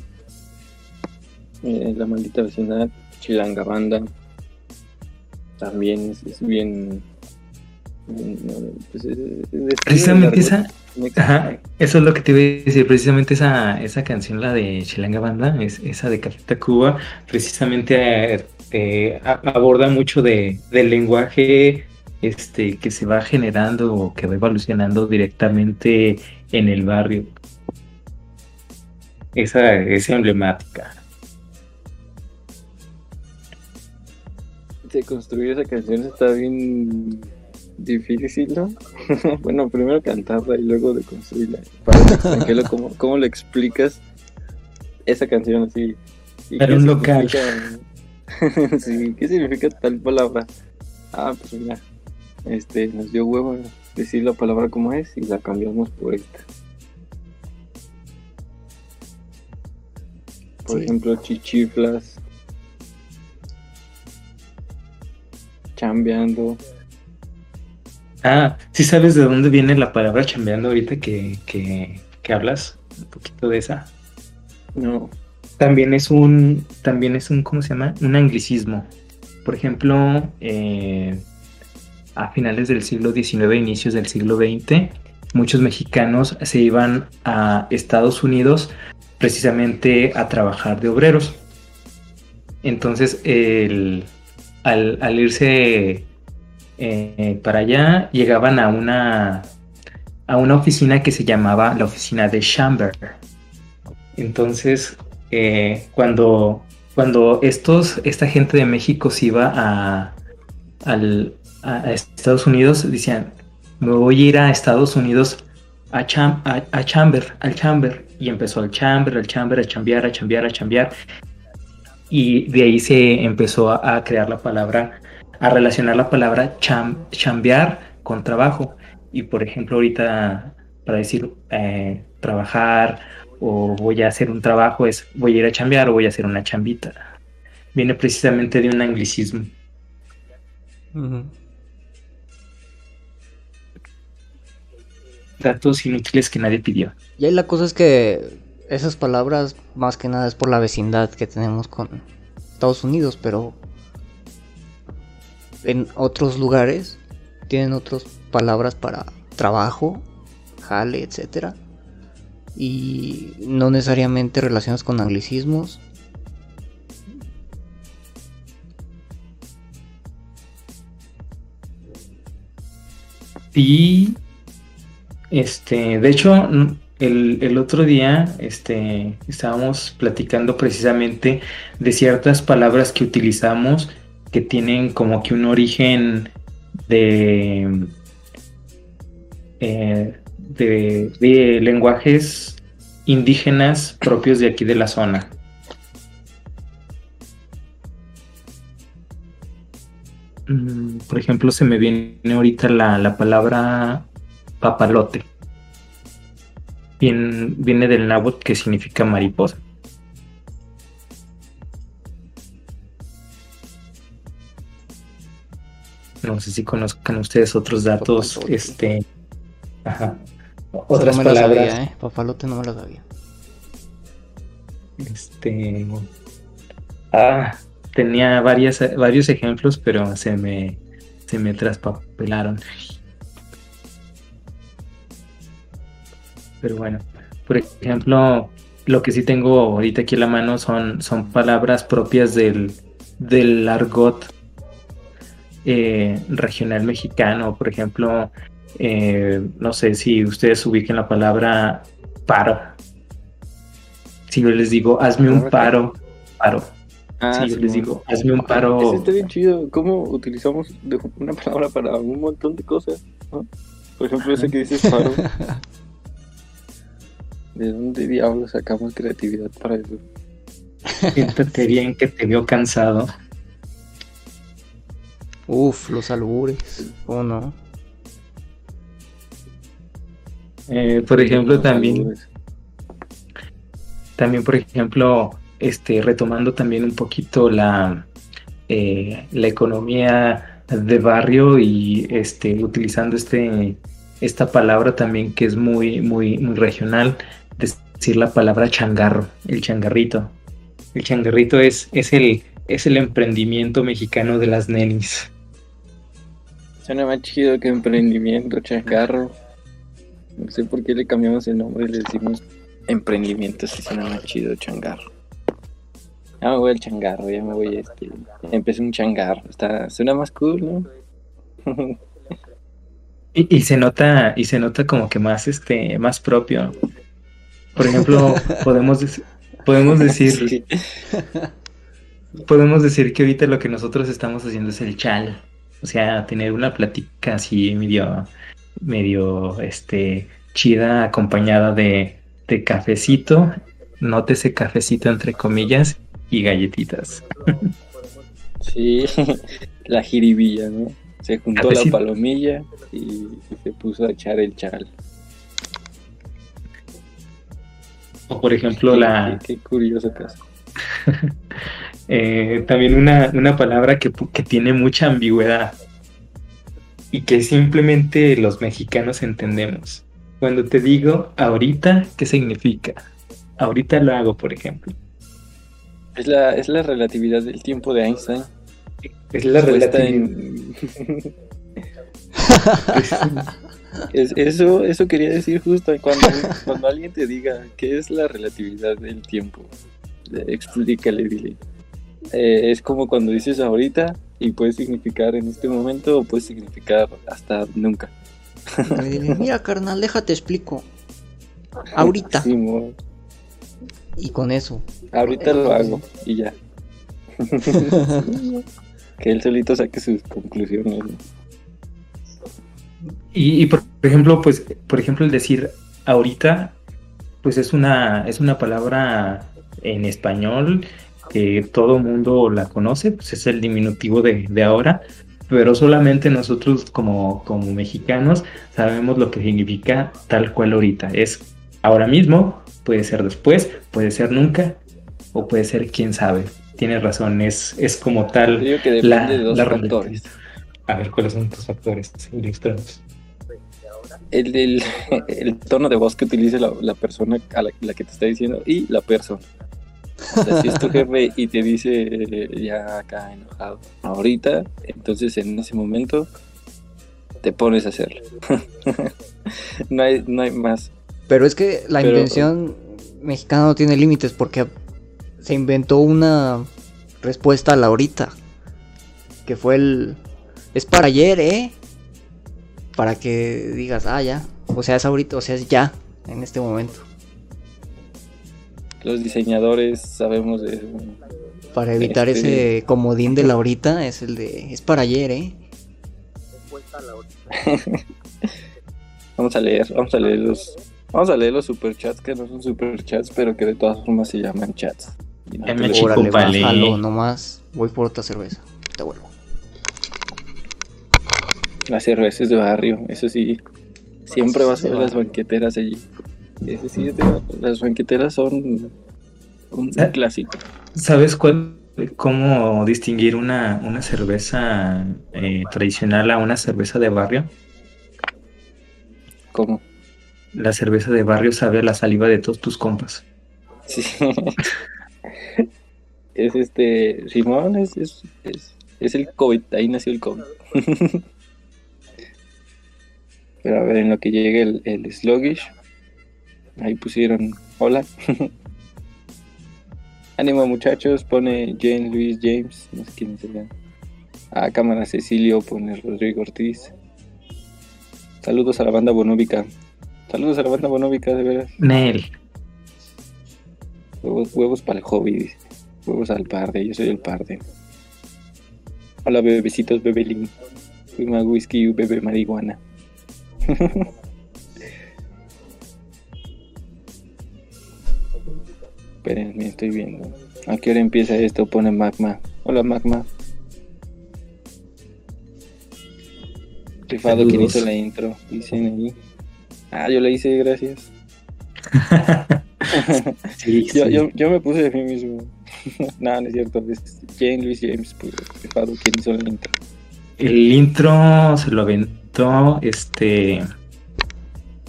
eh, La Maldita Vecindad, Chilanga Banda. También es, es bien... bien, pues, es- es Precisamente esa. Ajá, eso es lo que te iba a decir, precisamente esa, esa canción, la de Chilanga Banda, es, esa de Café Tacuba, precisamente eh, aborda mucho de, del lenguaje este, que se va generando o que va evolucionando directamente en el barrio. Esa es emblemática. de construir esa canción está bien difícil, ¿no? bueno, primero cantarla y luego de construirla. Extranjero, ¿cómo, ¿cómo le explicas esa canción así? ¿Y Para un local. significa- sí, ¿qué significa tal palabra? Ah, pues mira, este, nos dio huevo decir la palabra como es y la cambiamos por esta. Por Sí. ejemplo, chichiflas. Chambeando. Ah, ¿sí sabes de dónde viene la palabra chambeando ahorita que, que, que hablas? Un poquito de esa. No. También es un, también es un, ¿cómo se llama? Un anglicismo. Por ejemplo, eh, a finales del siglo XIX, inicios del siglo XX, muchos mexicanos se iban a Estados Unidos precisamente a trabajar de obreros. Entonces, el, al, al irse eh, para allá, llegaban a una, a una oficina que se llamaba la oficina de Chamber. Entonces, eh, cuando, cuando estos, esta gente de México se iba a, al- a- Estados Unidos, decían, me voy a ir a Estados Unidos a, cham- a, a Chamber, al Chamber. Y empezó al Chamber, al Chamber, a chambear, a chambear, a chambear. Y de ahí se empezó a, a crear la palabra, a relacionar la palabra cham, chambear con trabajo. Y por ejemplo, ahorita para decir eh, trabajar o voy a hacer un trabajo es voy a ir a chambear o voy a hacer una chambita. Viene precisamente de un anglicismo. Ujú. Datos inútiles que nadie pidió. Y ahí la cosa es que esas palabras más que nada es por la vecindad que tenemos con Estados Unidos, pero en otros lugares tienen otras palabras para trabajo, jale, etcétera. Y no necesariamente relacionados con anglicismos. Y este, de hecho, el, otro día este, estábamos platicando precisamente de ciertas palabras que utilizamos que tienen como que un origen de, eh, de, lenguajes indígenas propios de aquí de la zona. Mm, por ejemplo, se me viene ahorita la, la palabra papalote viene, del náhuatl que significa mariposa. No sé si conozcan ustedes otros datos, este, ajá, otras palabras. ¿eh? Papalote no me lo sabía. Este, ah, tenía varias, varios ejemplos, pero se me, se me traspapelaron. Pero bueno, por ejemplo, lo que sí tengo ahorita aquí en la mano son, son palabras propias del, del argot eh, regional mexicano. Por ejemplo, eh, no sé si ustedes ubiquen la palabra paro. Si yo les digo, hazme un paro, paro. Ah, si yo les digo, hazme un paro. Eso está bien chido. ¿Cómo utilizamos una palabra para un montón de cosas? Por ejemplo, ese que dices paro. ¿De dónde diablos sacamos creatividad para eso? Siéntate bien que te veo cansado. Uf, los albures. ¿O no? Eh, por ejemplo, también. También, por ejemplo, este, retomando también un poquito la, eh, la economía de barrio y este, utilizando este, esta palabra también que es muy, muy, muy regional, decir la palabra changarro, el changarrito. El changarrito es, es, el, es el emprendimiento mexicano de las nenis. Suena más chido que emprendimiento, changarro. No sé por qué le cambiamos el nombre y le decimos emprendimiento, si suena más chido, changarro. Ya me voy al changarro, ya me voy a este. Empecé un changarro, está, suena más cool, ¿no? y, y, se nota, y se nota como que más este, más propio. Por ejemplo, podemos, podemos decir. Podemos decir que ahorita lo que nosotros estamos haciendo es el chal. O sea, tener una plática así medio, medio, este, chida, acompañada de, de cafecito. Nótese cafecito entre comillas y galletitas. Sí, la jiribilla, ¿no? Se juntó la palomilla y se puso a echar el chal. O por ejemplo la... Qué, curioso caso. Eh, también una, una palabra que, que, tiene mucha ambigüedad y que simplemente los mexicanos entendemos. Cuando te digo ahorita, ¿qué significa? Ahorita lo hago, por ejemplo. Es la, es la relatividad del tiempo de Einstein. Es la relatividad. eso, eso quería decir justo cuando, cuando alguien te diga qué es la relatividad del tiempo. Explícale, dile. Eh, es como cuando dices ahorita y puede significar en este momento o puede significar hasta nunca. Mira, carnal, déjate explico. Ahorita. y con eso. Ahorita lo hago y ya. que él solito saque sus conclusiones. Y, por, ejemplo, pues, por ejemplo, el decir ahorita, pues es una, es una palabra en español que todo mundo la conoce, pues es el diminutivo de, ahora, pero solamente nosotros como, como mexicanos sabemos lo que significa tal cual ahorita. Es ahora mismo, puede ser después, puede ser nunca, o puede ser quién sabe. Tienes razón, es, es como tal la, de dos factores. A ver, ¿cuáles son tus factores? Ilustrados el, el, tono de voz que utilice la, persona a la, que te está diciendo y la persona. O sea, si es tu jefe y te dice ya acá enojado ahorita, entonces en ese momento te pones a hacerlo. no, hay, no hay más. Pero es que la Pero- invención mexicana no tiene límites porque se inventó una respuesta a la ahorita. Que fue el... Es para ayer, ¿eh? Para que digas, ah, ya. O sea, es ahorita, o sea, es ya, en este momento. Los diseñadores sabemos de eso. Para evitar Este- ese comodín de la ahorita, es el de... Es para ayer, ¿eh? Vamos a leer, vamos a leer los. Vamos a leer los superchats que no son superchats, pero que de todas formas se llaman chats. Y no me chico, Órale, bájalo, nomás. Voy por otra cerveza. Te vuelvo. Las cervezas de barrio, eso sí. Siempre vas a ver las banqueteras allí. Es de barrio. las banqueteras son un clásico. ¿Sabes cuál, cómo distinguir una, una cerveza eh, tradicional a una cerveza de barrio? ¿Cómo? La cerveza de barrio sabe a la saliva de todos tus compas. Sí. es este. Simón es, es, es, es el COVID, ahí nació el COVID. Pero a ver, en lo que llegue el, el sluggish, ahí pusieron hola. Ánimo muchachos, pone Jane Luis James, no sé quién será. A cámara Cecilio pone Rodrigo Ortiz. Saludos a la banda bonóbica. Saludos a la banda bonóbica, de veras. Nel. Huevos, huevos para el hobby, dice. Huevos al parde, yo soy el parde. Hola bebecitos, bebelín. Fuma whisky, bebe marihuana. Espérenme, estoy viendo. ¿A qué hora empieza esto? Pone Magma. Hola Magma. Rifado, ¿quién Saludos. hizo la intro? Dicen ahí. Ah, yo la hice, gracias. Sí, Yo, sí. yo, yo me puse de mí mismo. no, no es cierto. Es Jane Luis James, pues, rifado, quien hizo la intro. El intro se lo aventó este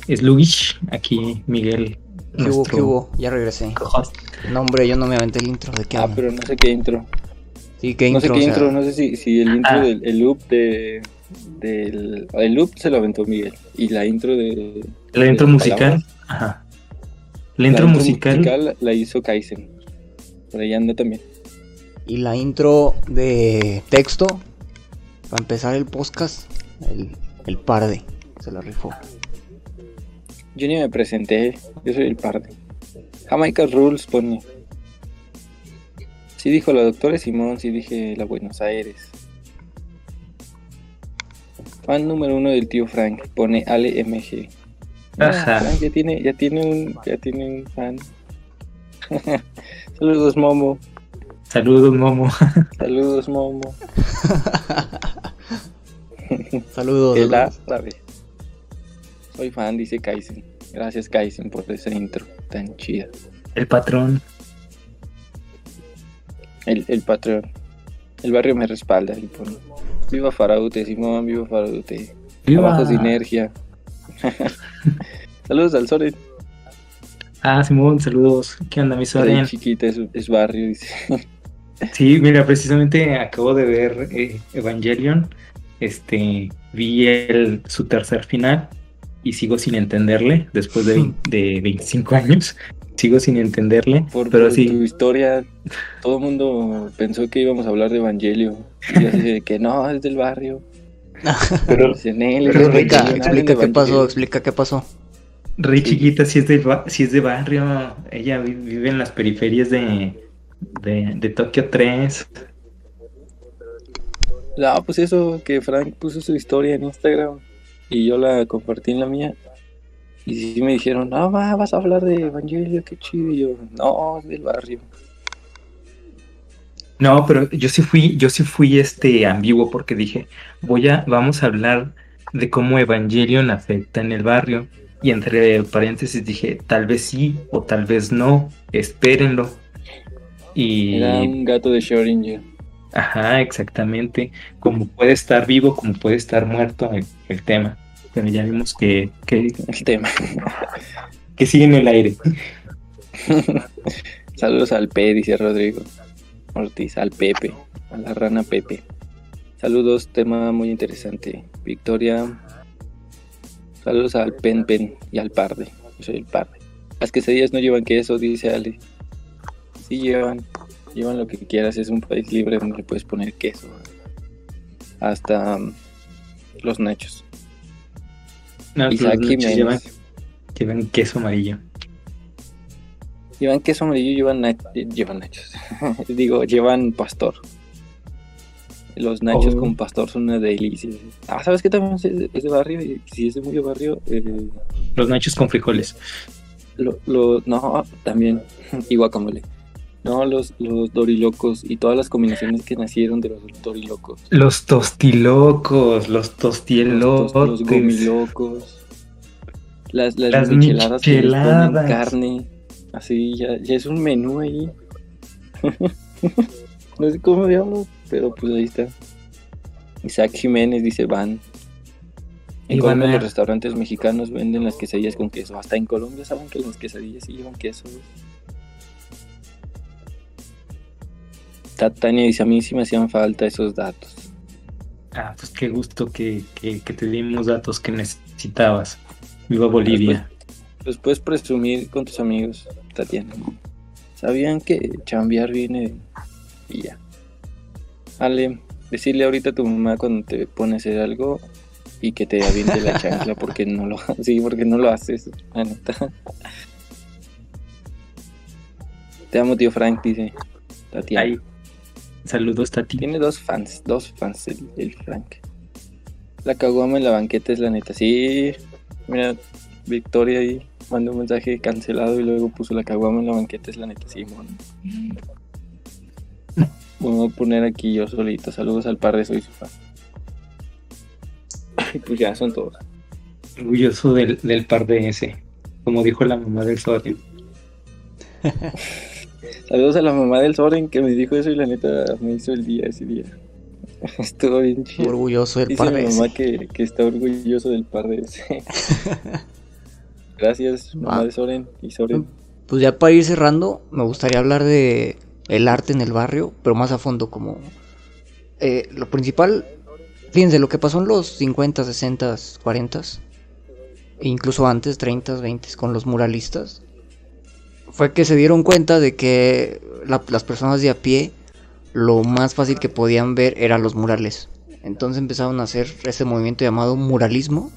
Sluggish, aquí Miguel. ¿Qué hubo, qué hubo? Ya regresé. No, hombre, yo no me aventé el intro. ¿De qué Ah, pero no sé qué intro. Sí, qué no intro. sé qué o sea, intro, no sé si, si el intro Ah. del el loop de. Del, el loop se lo aventó Miguel. Y la intro de. La intro de musical. palabras, Ajá. La intro musical. la hizo Kaizen. Por ahí anda también. Y la intro de texto. Para empezar el podcast. El, el parde. Se la rifó. Yo ni me presenté, yo soy el parde. Jamaica Rules pone. Sí dijo la doctora Simón, sí dije la Buenos Aires. Fan número uno del tío Frank, pone Ale MG. Ah, Ajá. Frank ya tiene, ya tiene un, ya tiene un fan. Saludos Momo, Saludos, Momo. saludos Momo. Saludos. El árabe. Soy fan, dice Kaizen. Gracias Kaizen por esa intro tan chida. El patrón. El, el Patreon. El barrio me respalda. pone, Viva Faraute, Simón, viva Faraute. ¡Viva! Abajo Sinergia. Saludos al Soren. Ah, Simón, saludos. ¿Qué onda, mi Soren Soren? chiquita es, es barrio, dice. Sí, mira, precisamente acabo de ver eh, Evangelion. Este, vi el, su tercer final y sigo sin entenderle después de, de 25 años. Sigo sin entenderle, Por, pero por sí. tu historia, todo el mundo pensó que íbamos a hablar de Evangelio. Y yo así de que no, es del barrio. Pero él, explica, qué pasó, Evangelio". explica qué pasó. Rey Sí. chiquita, si es de, ba- si es de barrio, ella vi- vive en las periferias de, de, de Tokio 3. No, pues eso, que Frank puso su historia en Instagram y yo la compartí en la mía. Y sí me dijeron, no, va, vas a hablar de Evangelio, qué chido. Y yo, no, es del barrio. No, pero yo sí fui, yo sí fui este ambiguo porque dije, voy a, vamos a hablar de cómo Evangelion afecta en el barrio. Y entre paréntesis dije, tal vez sí o tal vez no, espérenlo. Y Era un gato de Schrödinger. Ajá, exactamente. Como puede estar vivo, como puede estar muerto el, el tema. Pero ya vimos que, que, El tema. que sigue en el aire. Saludos al P, dice Rodrigo Ortiz, al Pepe, a la rana Pepe. Saludos, tema muy interesante. Victoria Saludos al Pen Pen y al Parde. Yo soy el Parde. Las quesadillas no llevan queso, dice Ale. Sí llevan. Llevan lo que quieras. Es un país libre donde le puedes poner queso. Hasta um, los nachos. No, los nachos llevan, llevan queso amarillo. Llevan queso amarillo, llevan, nach- llevan nachos. Digo, llevan pastor. Los nachos Oh. con pastor son una delicia. Ah, ¿sabes qué también es de, es de barrio? Y si es de muy de barrio, eh, Los nachos con frijoles. lo, lo- no, también. y guacamole. No, los, los dorilocos y todas las combinaciones que nacieron de los dorilocos. Los tostilocos, los Los, tostielotes. tos- los gomilocos. Las, las, Las micheladas que les ponen micheladas. carne. Así, ya, ya es un menú ahí. no sé cómo diablos, pero pues ahí está. Isaac Jiménez dice van. En Y van Colombia a- los restaurantes mexicanos venden las quesadillas con queso. Hasta en Colombia saben que las quesadillas sí llevan queso. Ta- Tania dice, a mí sí me hacían falta esos datos. Ah, pues qué gusto que, que, que te dimos datos que necesitabas. Viva Bolivia. Los puedes presumir con tus amigos, Tatiana. ¿Sabían que chambear viene y ya? Ale, decirle ahorita a tu mamá cuando te pone a hacer algo y que te aviente la chancla porque no lo, sí, porque no lo haces, la neta. Te amo, tío Frank, dice Tatiana. Ay, saludos, Tati. Tiene dos fans, dos fans el, el Frank. La caguama en la banqueta es la neta. Sí, mira, Victoria ahí mandó un mensaje cancelado y luego puso la caguama en la banqueta es la neta. Sí, mono. Voy a poner aquí yo solito. Saludos al par de soy su fan. Y pues ya son todos. Orgulloso del, del par de ese. Como dijo la mamá del Soren. Saludos a la mamá del Soren que me dijo eso y la neta me hizo el día ese día. Estuvo bien chido. Orgulloso del Dice par mi de mamá que, que está orgulloso del par de ese. Gracias, mamá de Soren y Soren. Pues ya para ir cerrando, me gustaría hablar de el arte en el barrio, pero más a fondo como eh, lo principal, fíjense, lo que pasó en los 50, 60, 40, e incluso antes, 30, 20, con los muralistas, fue que se dieron cuenta de que la- las personas de a pie lo más fácil que podían ver eran los murales. Entonces empezaron a hacer ese movimiento llamado muralismo,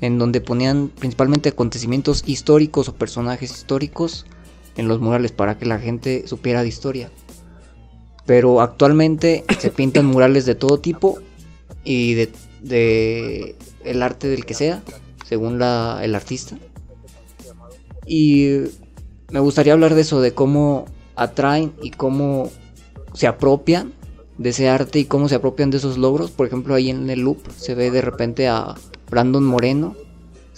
en donde ponían principalmente acontecimientos históricos o personajes históricos en los murales para que la gente supiera de historia. Pero actualmente se pintan murales de todo tipo y de, de el arte del que sea, según la, el artista. Y me gustaría hablar de eso, de cómo atraen y cómo se apropian de ese arte y cómo se apropian de esos logros. Por ejemplo, ahí en el loop se ve de repente a Brandon Moreno,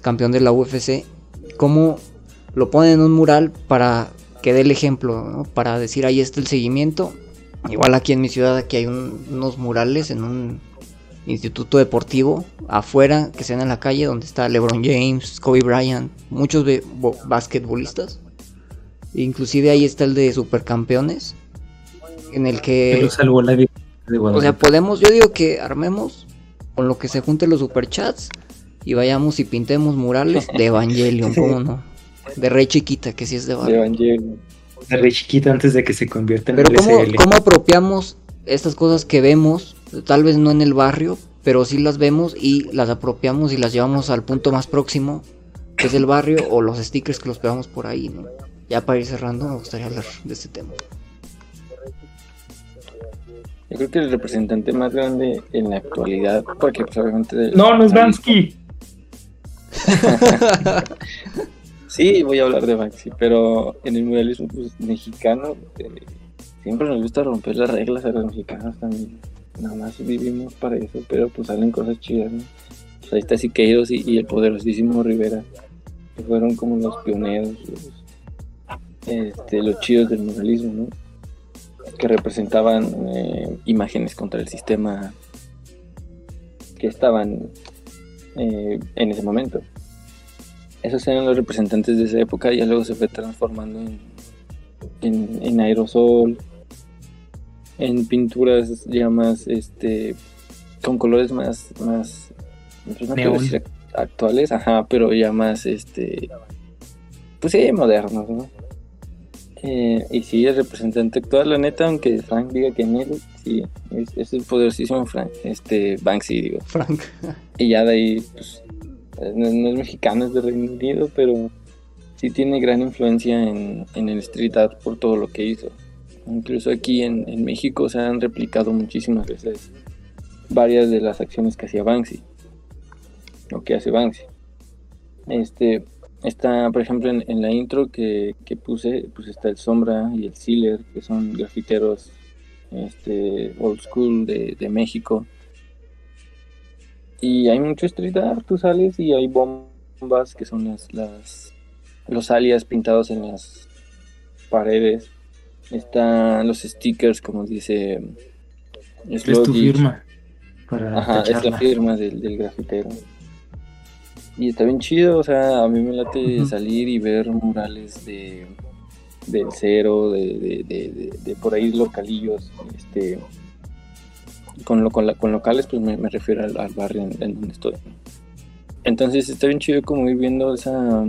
campeón de la UFC, cómo lo ponen en un mural para que dé el ejemplo, para decir ahí está el seguimiento. Igual aquí en mi ciudad aquí hay un- unos murales en un instituto deportivo afuera que se en la calle donde está LeBron James, Kobe Bryant, muchos basquetbolistas. Inclusive ahí está el de supercampeones en el que Pero salvó la vida de o sea, podemos, yo digo que armemos con lo que se junten los superchats y vayamos y pintemos murales de Evangelion, ¿cómo no? De Rey Chiquita, que sí es de De barrio. Evangelion. De re chiquita antes de que se convierta en Pero el ¿cómo, SL. ¿cómo apropiamos estas cosas que vemos? Tal vez no en el barrio, pero sí las vemos y las apropiamos y las llevamos al punto más próximo, que es el barrio, o los stickers que los pegamos por ahí, ¿no? Ya para ir cerrando, me gustaría hablar de este tema. Yo creo que el representante más grande en la actualidad, porque pues obviamente... No, no es Bansky. Sí, voy a hablar de Banksy, pero en el muralismo pues, mexicano eh, siempre nos gusta romper las reglas a los mexicanos también. Nada más vivimos para eso, pero pues salen cosas chidas, ¿no? Pues ahí está Siqueiros y, y el poderosísimo Rivera, que fueron como los pioneros, los, este, los chidos del muralismo, ¿no? Que representaban eh, imágenes contra el sistema que estaban eh, en ese momento esos eran los representantes de esa época y ya luego se fue transformando en, en, en aerosol, en pinturas ya más, este, con colores más, más, pues no quiero Neón. decir actuales, ajá, pero ya más, este, pues sí, modernos, ¿no? Eh, y sí, el representante actual, la neta, aunque Frank diga que no, sí, es, el poderosísimo Frank, este, Banksy, digo. Frank. y ya de ahí, pues, no, es mexicano, es de Reino Unido, pero sí tiene gran influencia en, en el street art por todo lo que hizo. Incluso aquí en, en México se han replicado muchísimas veces varias de las acciones que hacía Banksy o que hace Banksy. Este, está, por ejemplo, en, la intro que, puse, pues está el Sombra y el Sealer, que son grafiteros este, old school de, México. Y hay mucho street art, tú sales y hay bombas que son las, las los alias pintados en las paredes. Están los stickers, como dice. Es tu firma. Ajá, es la firma del, grafitero. Y está bien chido, o sea, a mí me late salir y ver murales de del cero, de, por ahí localillos, este con, lo, con, locales pues me, refiero al, barrio en, donde estoy. Entonces está bien chido como ir viendo esa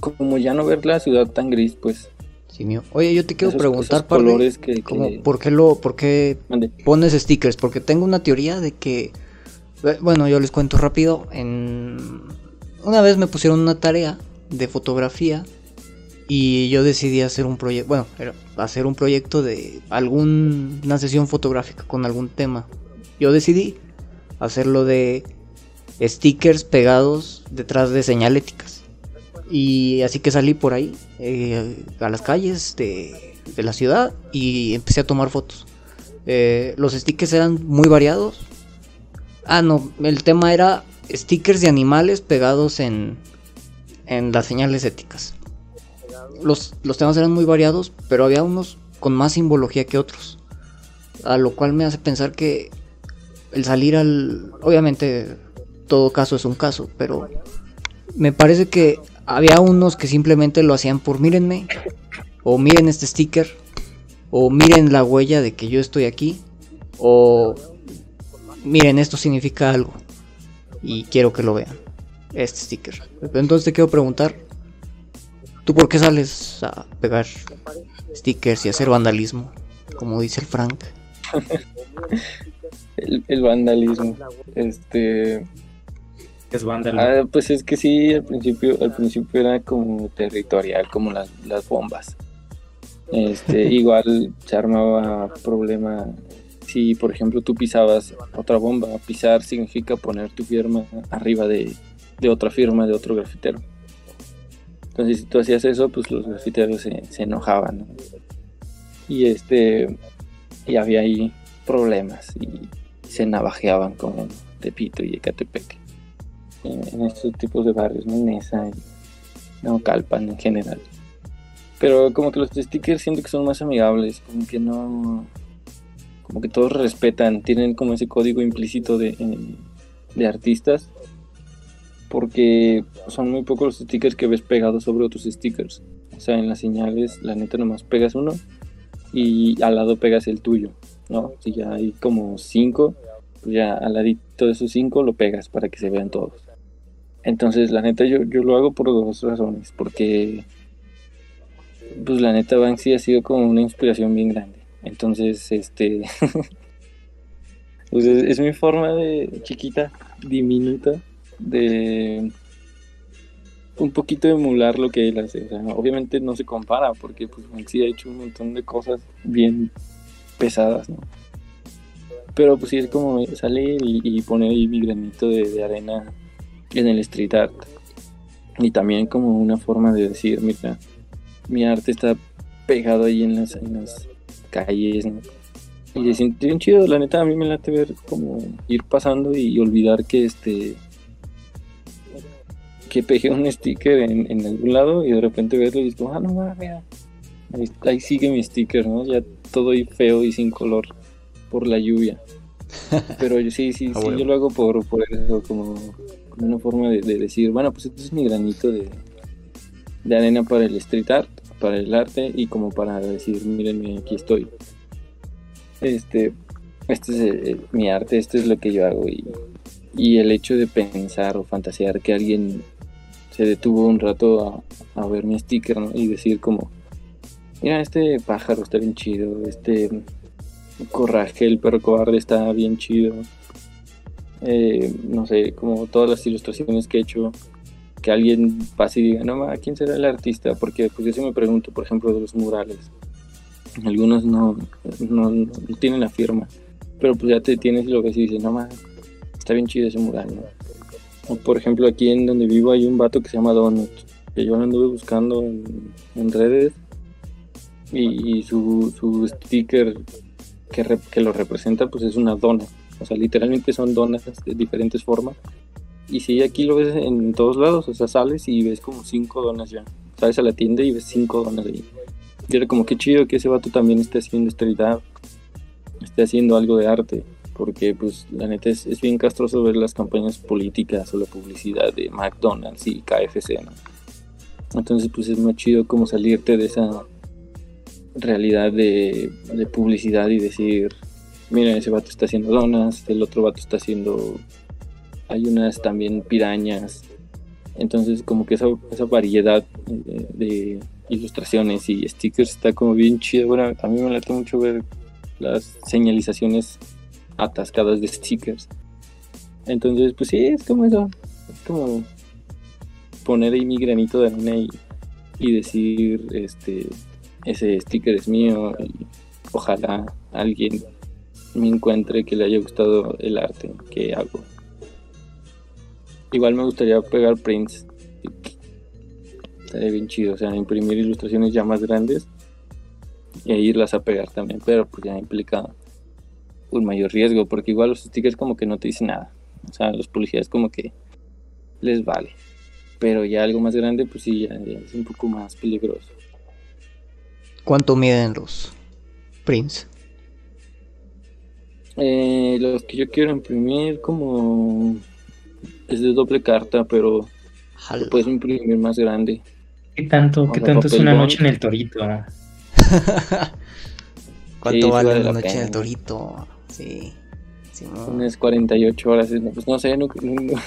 como ya no ver la ciudad tan gris, pues Oye, yo te quiero preguntar, colores que, ¿por qué, lo, por qué pones stickers? Porque tengo una teoría de que, bueno, yo les cuento rápido. Una vez me pusieron una tarea de fotografía y yo decidí hacer un proyecto, bueno, hacer un proyecto de alguna sesión fotográfica con algún tema. Yo decidí hacerlo de stickers pegados detrás de señaléticas. Y así que salí por ahí, eh, a las calles de, la ciudad y empecé a tomar fotos. Eh, los stickers eran muy variados. Ah, no, el tema era stickers de animales pegados en, en las señales éticas. Los, los temas eran muy variados, pero había unos con más simbología que otros. A lo cual me hace pensar que el salir al... Obviamente todo caso es un caso, pero me parece que había unos que simplemente lo hacían por mírenme, o miren este sticker, o miren la huella de que yo estoy aquí, o miren esto significa algo y quiero que lo vean, este sticker. Entonces te quiero preguntar, ¿tú por qué sales a pegar stickers y hacer vandalismo, como dice el Frank? el, el vandalismo, este es vándalo. Ah, pues es que sí, al principio, al principio era como territorial, como las, bombas. Este, igual se armaba problema si, por ejemplo, tú pisabas otra bomba. Pisar significa poner tu firma arriba de, otra firma de otro grafitero. Entonces, si tú hacías eso, pues los grafiteros se, enojaban. Y este, y había ahí problemas y se navajeaban como Tepito y Ecatepec en, estos tipos de barrios, ¿no? Nesa y Calpan en general. Pero como que los stickers siento que son más amigables, como que no. Como que todos respetan, tienen como ese código implícito de, de artistas. Porque son muy pocos los stickers que ves pegados sobre otros stickers. O sea, en las señales, la neta nomás pegas uno y al lado pegas el tuyo, ¿no? Si ya hay como cinco, pues ya al ladito de esos cinco lo pegas para que se vean todos. Entonces, la neta, yo, yo lo hago por dos razones. Porque, pues la neta, Banksy ha sido como una inspiración bien grande. Entonces, este. pues es, mi forma de chiquita, diminuta, de un poquito emular lo que él hace. O sea, obviamente no se compara porque pues Banksy ha hecho un montón de cosas bien pesadas, ¿no? Pero pues sí es como salir y, poner ahí mi granito de arena en el street art. Y también como una forma de decir, mira, mi arte está pegado ahí en las, calles, Y se siente bien chido, la neta a mí me late ver como ir pasando y olvidar que este que pegué un sticker en, algún lado y de repente verlo y digo, ah no mira, ahí, sigue mi sticker, ¿no? Ya todo ahí feo y sin color por la lluvia. Pero yo sí, sí, ah, sí, yo lo hago por, por eso, como una forma de, decir, bueno, pues este es mi granito de, de arena para el street art, para el arte y como para decir, miren, aquí estoy. Este, este es mi arte, esto es lo que yo hago y, Y el hecho de pensar o fantasear que alguien se detuvo un rato a, ver mi sticker y decir como, mira, este pájaro está bien chido, este corraje, el perro cobarde está bien chido. Eh, no sé, como todas las ilustraciones que he hecho, que alguien pase y diga, no, ¿quién será el artista? Porque pues yo me pregunto, por ejemplo, de los murales. Algunos no, no, tienen la firma, pero pues ya te tienes lo que se dice, no, más está bien chido ese mural, ¿no? por ejemplo, aquí en donde vivo hay un vato que se llama Donut, que yo lo anduve buscando en, redes y, su, su, sticker que, que lo representa pues es una dona. O sea, literalmente son donas de diferentes formas y si aquí lo ves en todos lados, o sea, sales y ves como cinco donas ya. Sales a la tienda y ves cinco donas ahí. Y era como que chido que ese vato también esté haciendo esterilidad, esté haciendo algo de arte. Porque pues la neta es, es, bien castroso ver las campañas políticas o la publicidad de McDonald's y KFC, ¿no? Entonces pues es muy chido como salirte de esa realidad de, de publicidad y decir, mira, ese vato está haciendo donas, el otro vato está haciendo hay unas también pirañas. Entonces como que esa, esa variedad de, ilustraciones y stickers está como bien chido. Bueno, a mí me late mucho ver las señalizaciones atascadas de stickers. Entonces, pues sí, es como eso. Es como poner ahí mi granito de arena y, y decir, este, ese sticker es mío y ojalá alguien me encuentre que le haya gustado el arte que hago. Igual me gustaría pegar prints. Estaría bien chido, o sea, imprimir ilustraciones ya más grandes e irlas a pegar también, pero pues ya implica un mayor riesgo, porque igual los stickers como que no te dicen nada. O sea, los policías como que les vale. Pero ya algo más grande, pues sí, ya, es un poco más peligroso. ¿Cuánto miden los prints? Eh, los que yo quiero imprimir como es de doble carta, pero puedes imprimir más grande. ¿Qué tanto, ¿qué tanto es una noche en el torito? ¿Cuánto vale una noche en el torito? Sí. Unas 48 horas, pues no sé, nunca,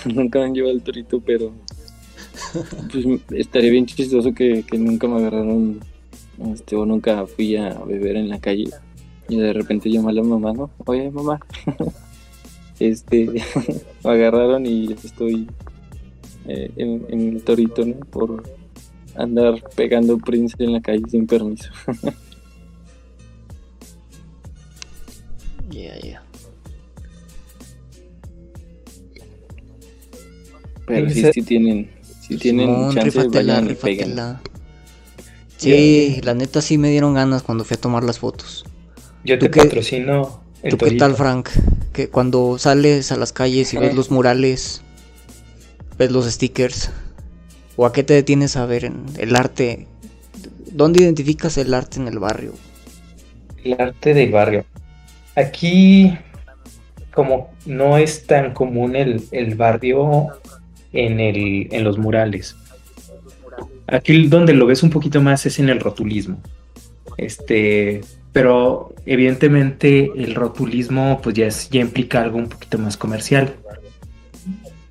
nunca me han llevado el torito, pero pues estaría bien chistoso que, que nunca me agarraron este, o nunca fui a beber en la calle y de repente llamé a la mamá, ¿no? Oye, mamá, este, me agarraron y estoy eh, en, el torito, ¿no? Por andar pegando Prince en la calle sin permiso. Ya, ya. Pero sí, sí tienen, si tienen chance, vayan Sí, la neta sí me dieron ganas cuando fui a tomar las fotos. Yo te patrocino ¿Tú qué tal, Frank? Que cuando sales a las calles y ves los murales, ves los stickers, o a qué te detienes a ver en el arte? ¿Dónde identificas el arte en el barrio? El arte del barrio. Aquí, como no es tan común el, el barrio en, el, en los murales. Aquí donde lo ves un poquito más es en el rotulismo. Este, pero evidentemente el rotulismo pues ya, es, ya implica algo un poquito más comercial.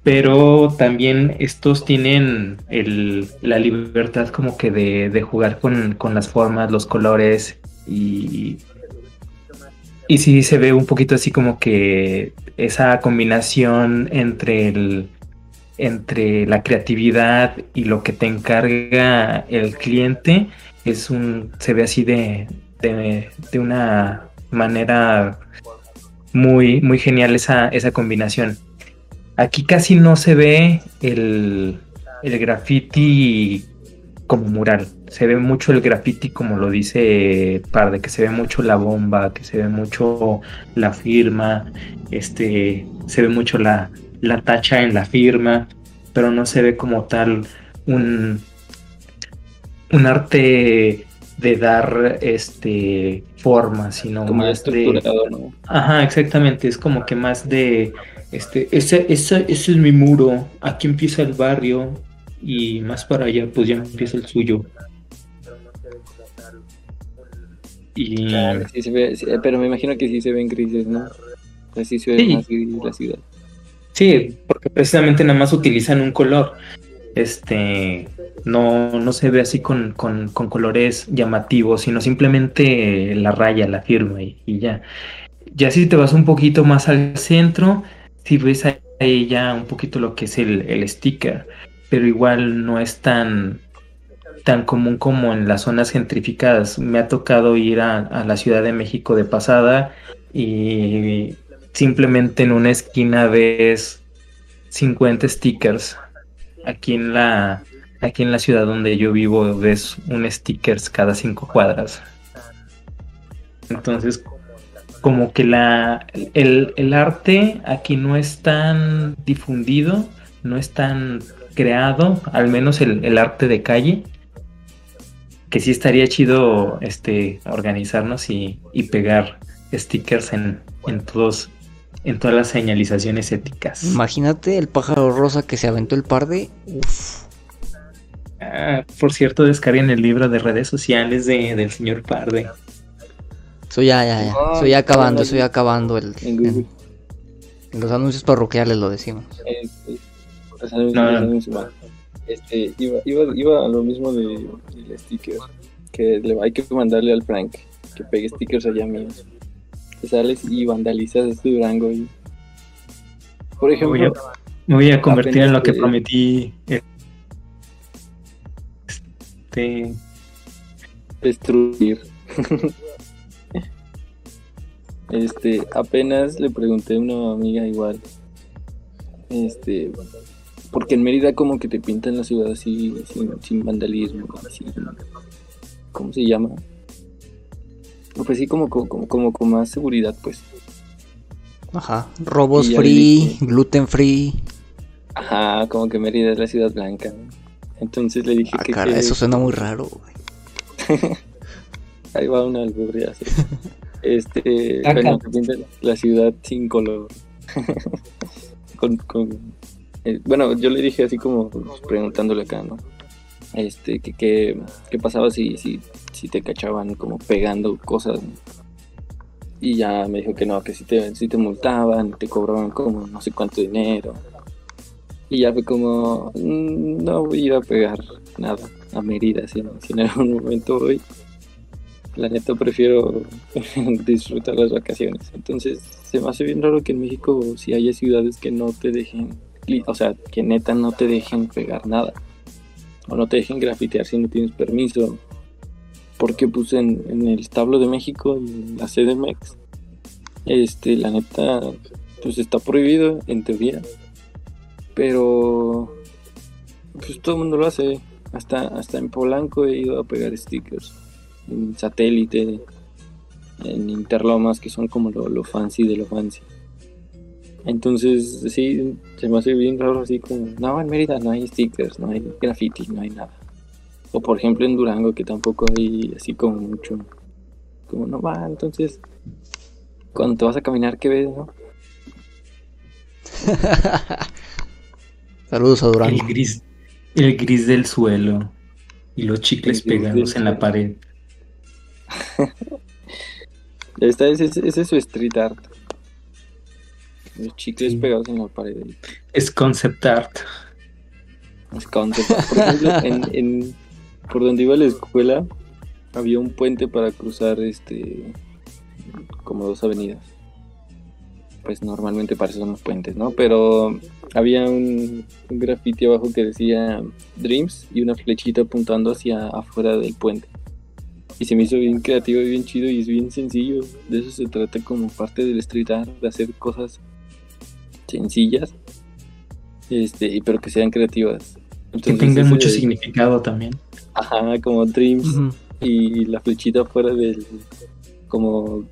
Pero también estos tienen la libertad como que de, jugar con, las formas, los colores y, y sí se ve un poquito así como que esa combinación entre el, entre la creatividad y lo que te encarga el cliente es un se ve así de, de, una manera muy, muy genial esa, esa combinación. Aquí casi no se ve el, el graffiti como mural. Se ve mucho el graffiti como lo dice Parde, que se ve mucho la bomba, que se ve mucho la firma, este, se ve mucho la, la tacha en la firma, pero no se ve como tal un, un arte de dar este forma, sino más de ¿no? Ajá, exactamente, es como que más de este ese, ese, ese es mi muro, aquí empieza el barrio y más para allá pues ya empieza el suyo. Y... pero me imagino que sí se ven grises, ¿no? Así se ve más gris la ciudad. Sí, porque precisamente nada más utilizan un color. Este no, no se ve así con, con, colores llamativos, sino simplemente la raya, la firma y, y, ya. Ya si te vas un poquito más al centro, si ves ahí ya un poquito lo que es el, el sticker, pero igual no es tan, tan común como en las zonas gentrificadas. Me ha tocado ir a, a, la Ciudad de México de pasada y simplemente en una esquina ves 50 stickers. Aquí en la aquí en la ciudad donde yo vivo ves un stickers cada cinco cuadras. Entonces, como que la el, el arte aquí no es tan difundido, no es tan creado, al menos el, el arte de calle que sí estaría chido este organizarnos y, y pegar stickers en, en todos en todas las señalizaciones éticas. Imagínate el pájaro rosa que se aventó el par de. Uf. Ah, por cierto, descarguen el libro de redes sociales de, del señor Parde. Eso ya, ya, ya. Eso ya acabando, eso ya acabando. El, en, en, en los anuncios parroquiales lo decimos. Este, no, no. Este, iba, iba, iba a lo mismo de, del sticker. Que le, hay que mandarle al Frank que pegue stickers allá míos sales y vandalizas este Durango. Y... Por ejemplo, me voy a, me voy a convertir en lo que prometí. Este. Destruir. este, apenas le pregunté a una amiga igual. Este, porque en Mérida como que te pintan la ciudad así, sin, sin vandalismo, así, ¿cómo se llama? pues sí, como, como, como con más seguridad, pues. Ajá, robos free, gluten free. Ajá, como que Mérida es la ciudad blanca. Entonces le dije ah, que... Cara, eso suena muy raro, Ahí va una alburria. Este, bueno, la ciudad sin color. con, con, eh, bueno, yo le dije así como pues, preguntándole acá, ¿no? Este, que, que, qué pasaba si, si si te cachaban como pegando cosas. Y ya me dijo que no, que si te, si te multaban, te cobraban como no sé cuánto dinero. Y ya fue como, mm, no voy a pegar nada a Mérida, si, si en algún momento voy. La neta prefiero disfrutar las vacaciones. Entonces se me hace bien raro que en México si haya ciudades que no te dejen, o sea, que neta no te dejen pegar nada. O no te dejen grafitear si no tienes permiso porque pues en, en el establo de México en la CDMX, este, la neta, pues está prohibido en teoría, pero pues todo el mundo lo hace, hasta, hasta en Polanco he ido a pegar stickers, en satélite, en Interlomas, que son como lo, lo fancy de lo fancy. Entonces, sí, se me hace bien raro así como, no, en Mérida no hay stickers, no hay graffiti, no hay nada. O por ejemplo en Durango, que tampoco hay así como mucho. Como no va, entonces. Cuando te vas a caminar, ¿qué ves, no? Saludos a Durango. El gris, el gris del suelo y los chicles pegados en la pared. Esta es, ese es su street art. Los chicles sí. pegados en la pared. Es concept art. Es concept art. Por ejemplo, en, en, por donde iba a la escuela había un puente para cruzar este como dos avenidas. Pues normalmente para eso son los puentes, ¿no? Pero había un, un graffiti abajo que decía Dreams y una flechita apuntando hacia afuera del puente. Y se me hizo bien creativo y bien chido y es bien sencillo. De eso se trata como parte del street art, de hacer cosas sencillas, este, pero que sean creativas. Entonces, que tengan mucho de... significado también. Ajá, como Dreams uh -huh. y la flechita fuera del. como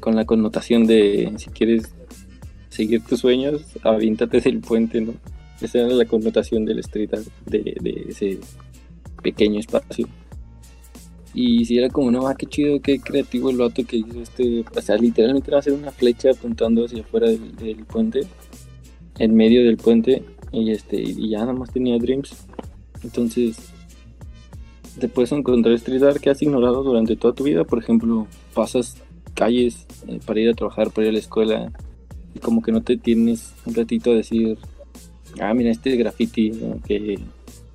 con la connotación de si quieres seguir tus sueños, avíntate del puente, ¿no? Esa era la connotación del street art, de, ese pequeño espacio. Y si era como, no, ah, qué chido, qué creativo el vato que hizo este. O sea, literalmente va a ser una flecha apuntando hacia afuera del, puente, en medio del puente, y este y ya nada más tenía Dreams. Entonces, te puedes encontrar street art que has ignorado durante toda tu vida. Por ejemplo, pasas calles eh, para ir a trabajar, para ir a la escuela como que no te tienes un ratito a decir, ah, mira, este graffiti que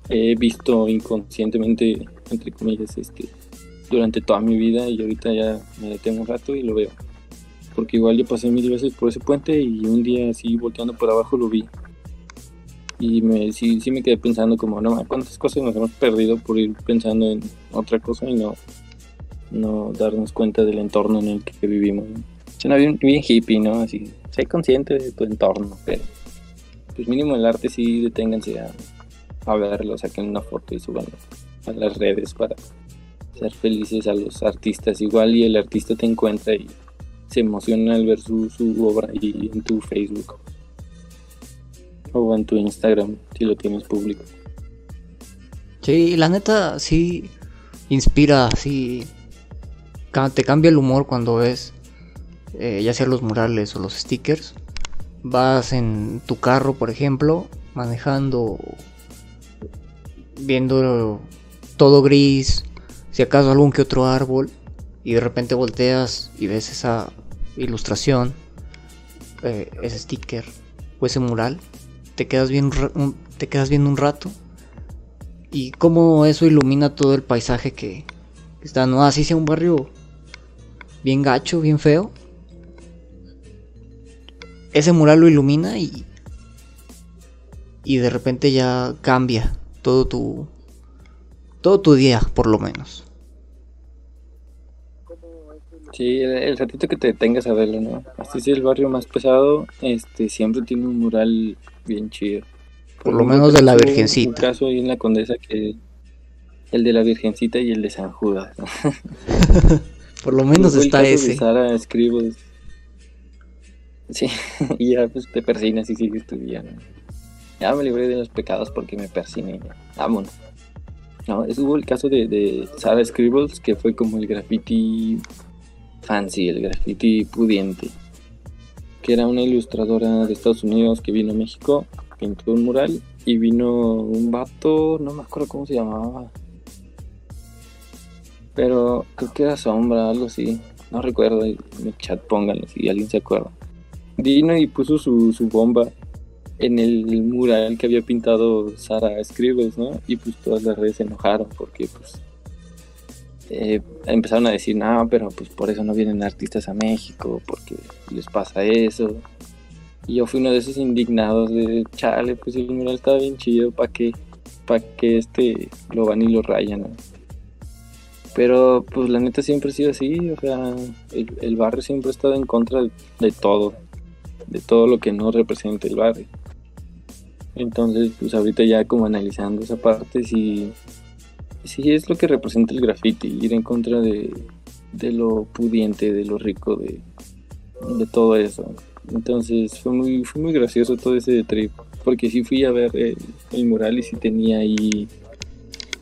he visto inconscientemente, entre comillas, este, durante toda mi vida y ahorita ya me detengo un rato y lo veo. Porque igual yo pasé mil veces por ese puente y un día así volteando por abajo lo vi. Y me, sí, me quedé pensando como, no, cuántas cosas nos hemos perdido por ir pensando en otra cosa y no, no darnos cuenta del entorno en el que vivimos. Suena bien, bien hippie, ¿no? Así, sé consciente de tu entorno, pero pues mínimo el arte sí deténganse a, verlo, saquen una foto y suban a las redes para ser felices a los artistas igual y el artista te encuentra y se emociona al ver su, su obra y en tu Facebook o en tu Instagram si lo tienes público. Sí, la neta sí inspira, sí te cambia el humor cuando ves eh, ya sea los murales o los stickers. Vas en tu carro, por ejemplo, manejando, viendo todo gris, si acaso algún que otro árbol, y de repente volteas y ves esa ilustración, eh, ese sticker o ese mural, te quedas, bien, te quedas viendo un rato y cómo eso ilumina todo el paisaje que, está, no así sea un barrio bien gacho, bien feo. Ese mural lo ilumina y y de repente ya cambia todo tu todo tu día, por lo menos. Sí, el, ratito que te detengas a verlo, ¿no? Así es el barrio más pesado, este siempre tiene un mural bien chido. Por, lo menos de la Virgencita. Un caso ahí en la Condesa que el de la Virgencita y el de San Judas. por lo menos está ese. Sara Escribos. Sí, y ya pues te persinas y sigues tu día. Ya me libré de los pecados porque me persiné. Vámonos. No, hubo el caso de, de Sara Scribbles, que fue como el graffiti fancy, el graffiti pudiente, que era una ilustradora de Estados Unidos que vino a México, pintó un mural y vino un vato, no me acuerdo cómo se llamaba, pero creo que era Sombra, algo así, no recuerdo, en el chat pónganlo si alguien se acuerda. Vino y puso su, su bomba en el mural que había pintado Sara Scribbles, ¿no? Y pues todas las redes se enojaron porque pues eh, empezaron a decir, no, pero pues por eso no vienen artistas a México, porque les pasa eso. Y yo fui uno de esos indignados de, chale, pues el mural estaba bien chido, ¿para qué? ¿Para que este lo van y lo rayan? Pero pues la neta siempre ha sido así, o sea, el, barrio siempre ha estado en contra de, todo, de todo lo que no representa el barrio. Entonces, pues ahorita ya como analizando esa parte, sí, sí es lo que representa el graffiti, ir en contra de, lo pudiente, de lo rico, de, todo eso. Entonces fue muy, fue muy gracioso todo ese trip, porque sí fui a ver el, mural y sí tenía ahí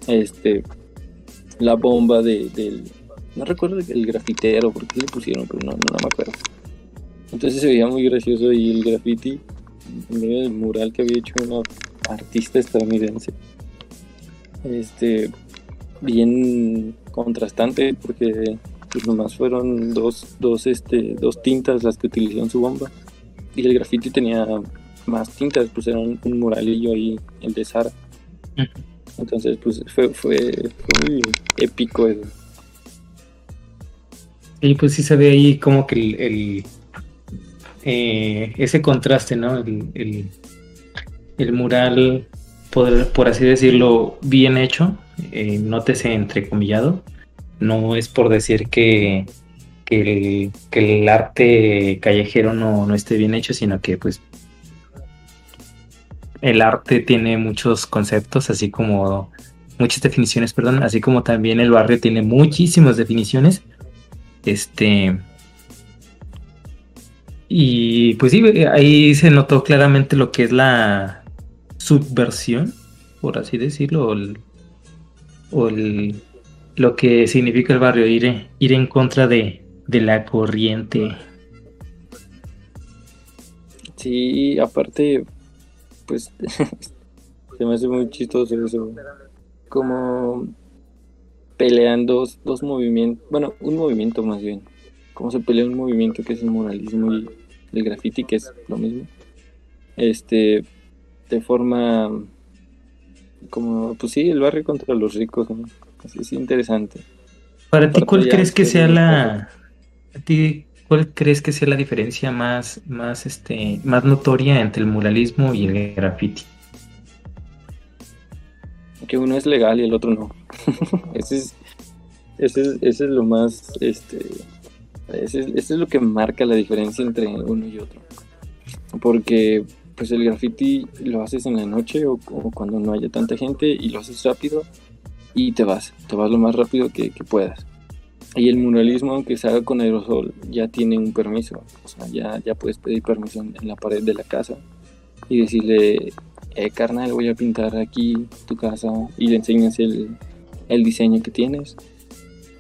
este la bomba de, del... No recuerdo el grafitero, porque le pusieron, pero no, no, me acuerdo. Entonces se veía muy gracioso y el graffiti en medio del mural que había hecho una artista estadounidense. Este, bien contrastante porque pues nomás fueron dos, dos, este, dos tintas las que utilizó en su bomba y el graffiti tenía más tintas, pues era un, muralillo ahí, el de Sara. Entonces pues fue, fue, muy épico eso. Y pues sí se ve ahí como que el, eh, ese contraste, ¿no? El, el, mural, por, así decirlo, bien hecho eh, nótese entrecomillado, no es por decir que, que, el, arte callejero no, esté bien hecho, sino que pues el arte tiene muchos conceptos, así como muchas definiciones, perdón, así como también el barrio tiene muchísimas definiciones. Este. Y pues sí, ahí se notó claramente lo que es la subversión, por así decirlo, el, o lo que significa el barrio, ir, ir en contra de, la corriente. Sí, aparte, pues se me hace muy chistoso eso. Como pelean dos, movimientos, bueno, un movimiento más bien. Como se pelea un movimiento que es el moralismo y del graffiti, que es lo mismo, este, de forma como, pues sí, el barrio contra los ricos, ¿no? Así es interesante. Para ti, ¿cuál crees que sea la... A ti, ¿cuál crees que sea la diferencia más, más, este, más notoria entre el muralismo y el graffiti? Que uno es legal y el otro no. ese, es, ese, es, ese es lo más, este, ese es, lo que marca la diferencia entre uno y otro. Porque pues el graffiti lo haces en la noche o, cuando no haya tanta gente y lo haces rápido y te vas, te vas lo más rápido que, puedas. Y el muralismo, aunque se haga con aerosol, ya tiene un permiso. O sea, ya, ya puedes pedir permiso en, la pared de la casa y decirle, eh, carnal, voy a pintar aquí tu casa y le enseñas el, diseño que tienes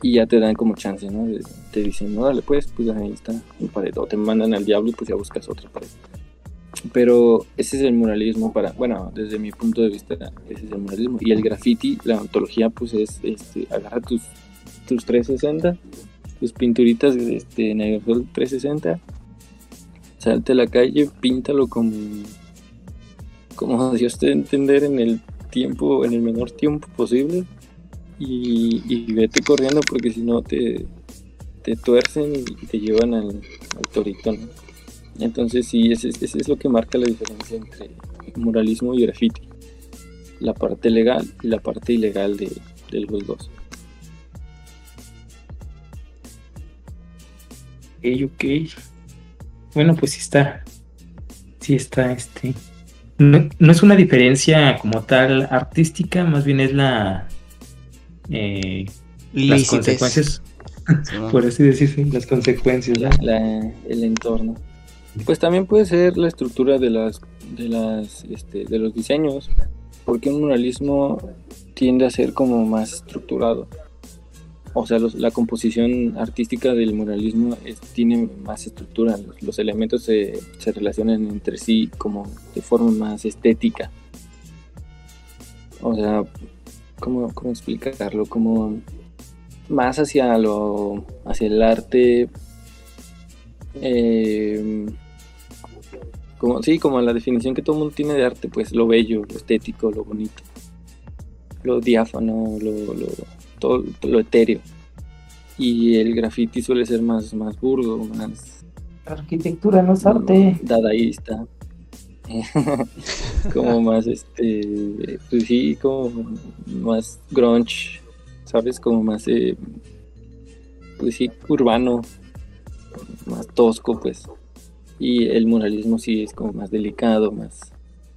y ya te dan como chance, ¿no? Te dicen, no, dale pues, pues ahí está mi pared. O te mandan al diablo pues ya buscas otra pared. Pero ese es el muralismo para, bueno, desde mi punto de vista, ese es el muralismo. Y el graffiti, la ontología, pues es, este, agarra tus, tus 360, tus pinturitas este, en el 360, salte a la calle, píntalo como, como Dios te entender en el tiempo, en el menor tiempo posible. Y, vete corriendo porque si no te, te tuercen y te llevan al, al torito, ¿no? Entonces sí, ese, es lo que marca la diferencia entre muralismo y graffiti. La parte legal y la parte ilegal de, los dos. Ok, ok. Bueno, pues sí está. Sí está este. No, es una diferencia como tal artística, más bien es la. Eh, las consecuencias. Por así decirse, las consecuencias. el entorno. Pues también puede ser la estructura de las de las este, de los diseños, porque un muralismo tiende a ser como más estructurado. O sea, la composición artística del muralismo tiene más estructura, los, elementos se, se, relacionan entre sí como de forma más estética. O sea, ¿cómo, cómo explicarlo? Como más hacia lo hacia el arte eh, como, sí, como la definición que todo el mundo tiene de arte, pues lo bello, lo estético, lo bonito, lo diáfano, lo, lo, todo, lo etéreo. Y el graffiti suele ser más, más burdo, más... Arquitectura no es arte. Dadaísta. como más, este, pues sí, como más grunge, ¿sabes? Como más, eh, pues sí, urbano, más tosco, pues. Y el muralismo sí es como más delicado, más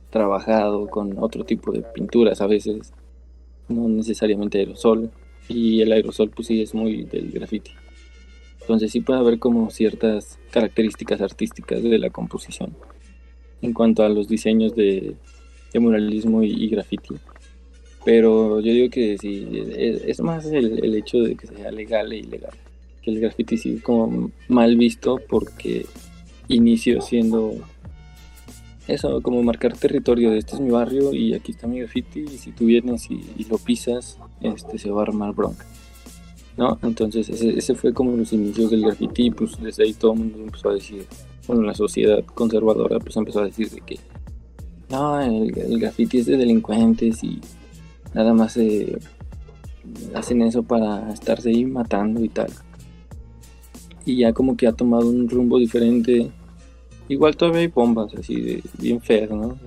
trabajado, con otro tipo de pinturas a veces, no necesariamente aerosol. Y el aerosol pues sí es muy del graffiti. Entonces sí puede haber como ciertas características artísticas de la composición en cuanto a los diseños de, muralismo y, graffiti. Pero yo digo que sí, es, más el, el, hecho de que sea legal e ilegal. Que el graffiti sí es como mal visto porque inicio siendo eso, como marcar territorio de este es mi barrio y aquí está mi graffiti y si tú vienes y, lo pisas, este se va a armar bronca. ¿No? Entonces ese, fue como los inicios del graffiti y pues desde ahí todo el mundo empezó a decir, bueno, la sociedad conservadora pues empezó a decir de que no, el graffiti es de delincuentes y nada más hacen eso para estarse ahí matando y tal y ya como que ha tomado un rumbo diferente. Igual todavía hay bombas así de bien feas, ¿no?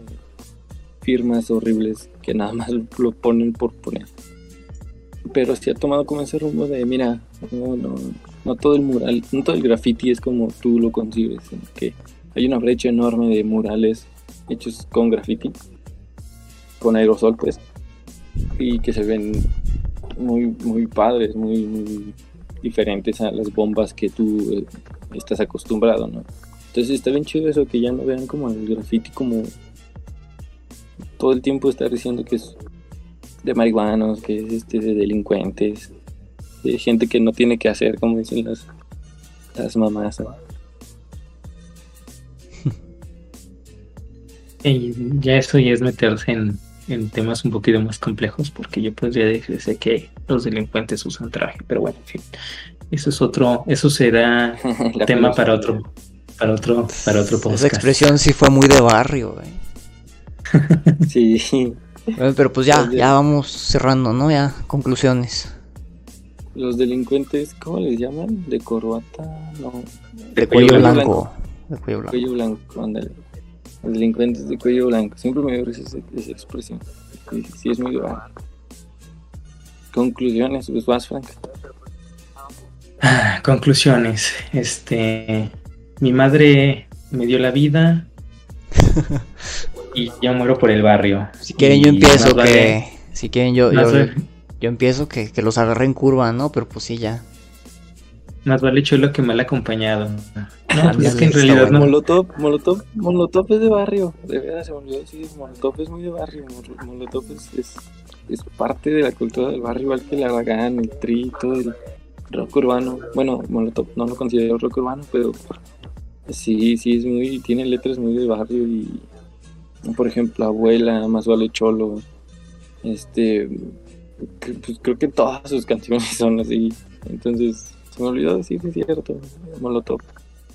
Firmas horribles que nada más lo ponen por poner. Pero sí ha tomado como ese rumbo de, mira, no, no, no todo el mural, no todo el graffiti es como tú lo concibes, que hay una brecha enorme de murales hechos con graffiti, con aerosol pues, y que se ven muy, muy padres, muy, muy diferentes a las bombas que tú eh, estás acostumbrado, ¿no? Entonces está bien chido eso, que ya no vean como el graffiti como todo el tiempo estar diciendo que es de marihuanos, que es este de delincuentes, de gente que no tiene que hacer, como dicen las, las mamás. Y ya eso ya es meterse en, en, temas un poquito más complejos, porque yo podría decirse que los delincuentes usan traje, pero bueno, en fin, eso es otro, eso será tema para otro, para otro, para otro podcast. Esa expresión sí fue muy de barrio, güey. Sí. Bueno, pero pues ya, ya vamos cerrando, ¿no? Ya, conclusiones. Los delincuentes, ¿cómo les llaman? De corbata, no. De cuello blanco. De cuello blanco. Cuello blanco, ándale. Los delincuentes de cuello blanco. Siempre me dio risa esa, esa expresión. Sí, sí, es muy barrio. Conclusiones, pues vas, Frank. Ah, Conclusiones. Este, mi madre me dio la vida y yo muero por el barrio. Si quieren, yo empiezo vale- que. Si quieren, yo, yo, empiezo que, que los agarré en curva, ¿no? Pero pues sí, ya. Más vale chulo que mal acompañado. No, pues es que en realidad bueno. no. Molotov, Molotov, Molotov es de barrio. De verdad, se me olvidó decir, Molotov es muy de barrio. Mol- Molotov es, es, es parte de la cultura del barrio, igual que el Aragán, el Tri, todo el rock urbano. Bueno, Molotov no lo considero rock urbano, pero sí, sí, es muy, tiene letras muy de barrio y, por ejemplo, Abuela, Más vale Cholo, este, pues creo que todas sus canciones son así. Entonces, se me olvidó decir, es cierto, Molotov.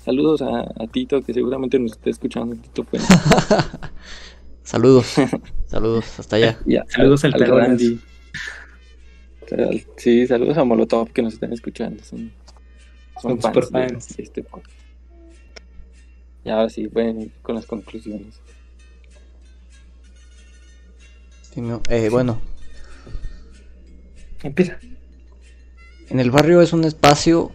Saludos a, a Tito, que seguramente nos está escuchando. Tito Fuentes. Saludos. Saludos, hasta allá. Saludos al perro. Al- Sí, saludos a Molotov que nos están escuchando. Son, Son fans super de- fans. de este podcast. Y ahora sí, pueden ir con las conclusiones. Sí, no, eh, bueno, Empieza. En el barrio es un espacio